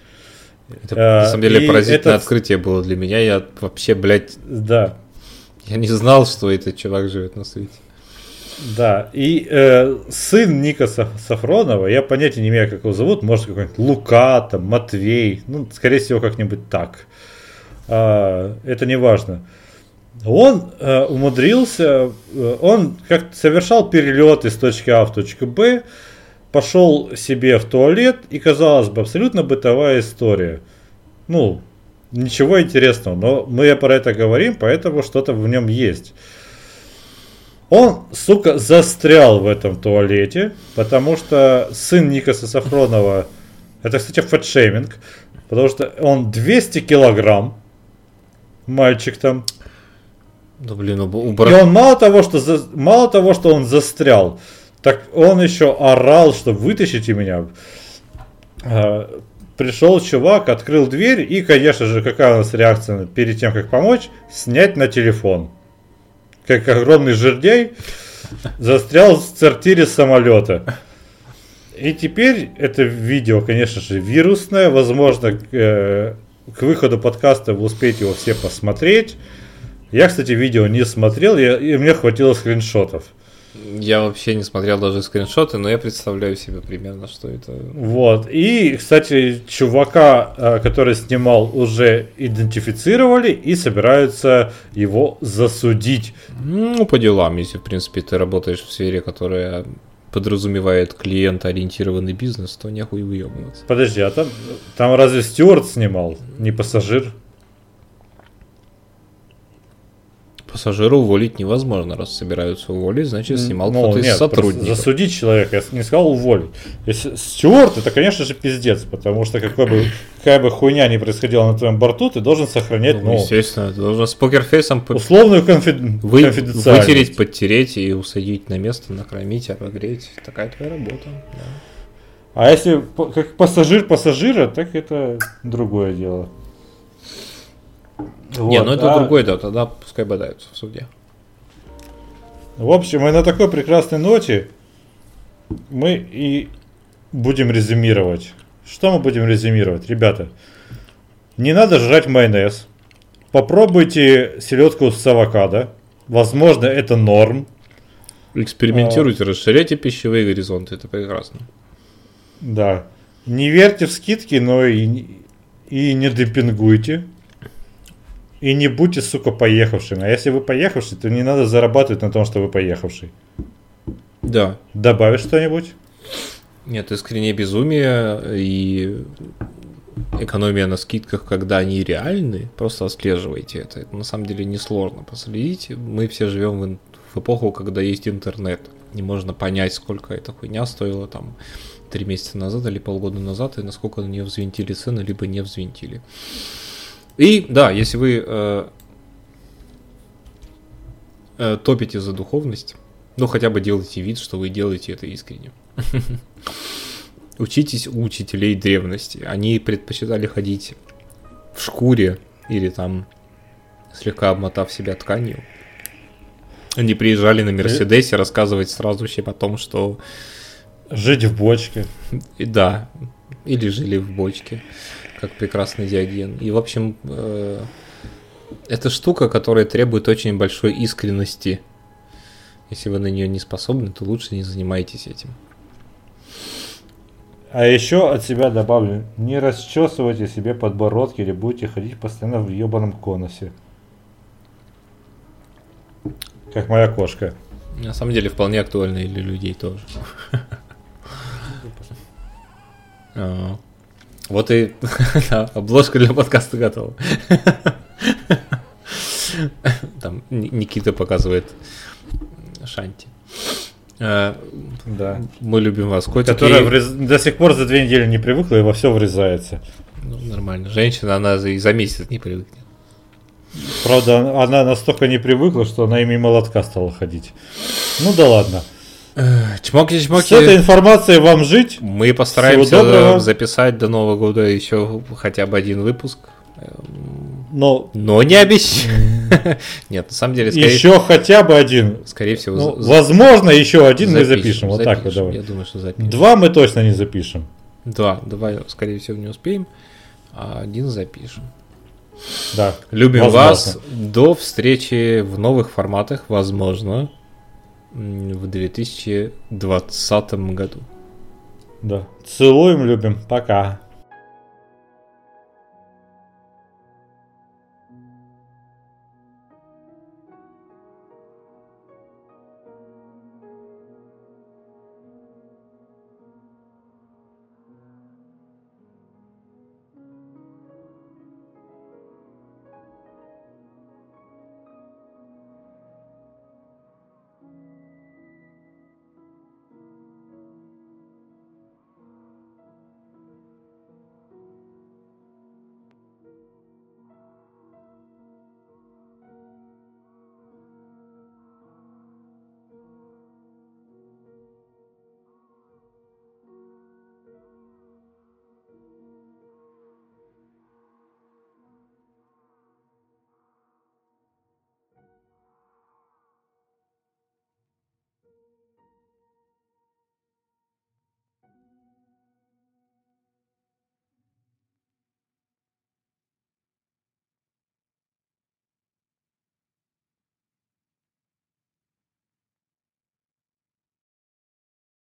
Это, а, на самом деле, поразительное этот... открытие было для меня. Я вообще, блядь... Да. Я не знал, что этот чувак живет на свете. Да, и э, сын Ника Сафронова, я понятия не имею, как его зовут, может какой-нибудь Лука, там, Матвей, ну, скорее всего, как-нибудь так. А, это не важно. Он э, умудрился, э, он как совершал перелет из точки А в точку Б, пошел себе в туалет, и, казалось бы, абсолютно бытовая история. Ну, ничего интересного, но мы про это говорим, поэтому что-то в нем есть. Он, сука, застрял в этом туалете, потому что сын Никаса Сафронова, это, кстати, фэтшейминг, потому что он 200 килограмм, мальчик там. Да блин, убрать. И он мало того, что за... мало того, что он застрял, так он еще орал, что вытащите меня. А, пришел чувак, открыл дверь и, конечно же, какая у нас реакция перед тем, как помочь, снять на телефон. Как огромный жердей застрял в сортире самолета. И теперь это видео, конечно же, вирусное. Возможно, к, э, к выходу подкаста вы успеете его все посмотреть. Я, кстати, видео не смотрел, я, и мне хватило скриншотов. Я вообще не смотрел даже скриншоты, но я представляю себе примерно, что это. Вот. И, кстати, чувака, э, который снимал, уже идентифицировали и собираются его засудить. Ну, по делам, если, в принципе, ты работаешь в сфере, которая подразумевает клиентоориентированный бизнес, то нехуй выебываться. Подожди, а там, там разве Стюарт снимал, не пассажир? Пассажира уволить невозможно. Раз собираются уволить, значит, снимал ну, кто-то из сотрудников. Засудить человека, я не сказал уволить. Если Стюарт, это, конечно же, пиздец, потому что какой бы, какая бы хуйня ни происходила на твоем борту, ты должен сохранять, ну, ну естественно, ты должен с покерфейсом условную конфид... Вы... конфиденциальность. Вытереть, подтереть и усадить на место, накормить, обогреть. Такая твоя работа. Да. А если как пассажир пассажира, так это другое дело. Вот, Не, ну это а... другой, да, тогда пускай бодаются в суде. В общем, и на такой прекрасной ноте мы и будем резюмировать что мы будем резюмировать? Ребята, не надо жрать майонез. Попробуйте селедку с авокадо. Возможно, это норм. Экспериментируйте, а... расширяйте пищевые горизонты, это прекрасно. Да. Не верьте в скидки, но и, и не демпингуйте. И не будьте, сука, поехавшими. А если вы поехавший, то не надо зарабатывать на том, что вы поехавший. Да. Добавишь что-нибудь? Нет, искреннее безумие и экономия на скидках, когда они реальны, просто отслеживайте это. Это на самом деле несложно последить. Мы все живем в, в эпоху, когда есть интернет. Не можно понять, сколько эта хуйня стоила там три месяца назад или полгода назад, и насколько на нее взвинтили цены, либо не взвинтили. И да, если вы э, э, топите за духовность, ну хотя бы делайте вид, что вы делаете это искренне. Учитесь у учителей древности. Они предпочитали ходить в шкуре или там слегка обмотав себя тканью. Они приезжали на Мерседесе рассказывать сразу всем о том, что... Жить в бочке. И, да, или жили в бочке как прекрасный Диоген. И, в общем, э, это штука, которая требует очень большой искренности. Если вы на нее не способны, то лучше не занимайтесь этим. А еще от себя добавлю, не расчесывайте себе подбородки или будете ходить постоянно в ебаном конусе. Как моя кошка. На самом деле вполне актуально и для людей тоже. Вот и обложка для подкаста готова. Там Никита показывает Шанти. А, да. Мы любим вас, котики. Которая врез... до сих пор за две недели не привыкла и во все врезается. Ну, нормально. Женщина, она и за месяц не привыкнет. Правда, она настолько не привыкла, что она и мимо лотка стала ходить. Ну да ладно. Чмоки, чмоки. С этой информацией вам жить. Мы постараемся записать до Нового года еще хотя бы один выпуск. Но, Но не обещаю. Нет, на самом деле, скорее... Еще хотя бы один. Скорее всего. Ну, за... Возможно, еще один запишем, мы запишем. Вот запишем. так вот давай. Я думаю, что запишем. Два мы точно не запишем. Два, давай, скорее всего, не успеем. А один запишем. Да. Любим возможно. вас. До встречи в новых форматах, возможно в 2020 году. Да. Целуем, любим. Пока.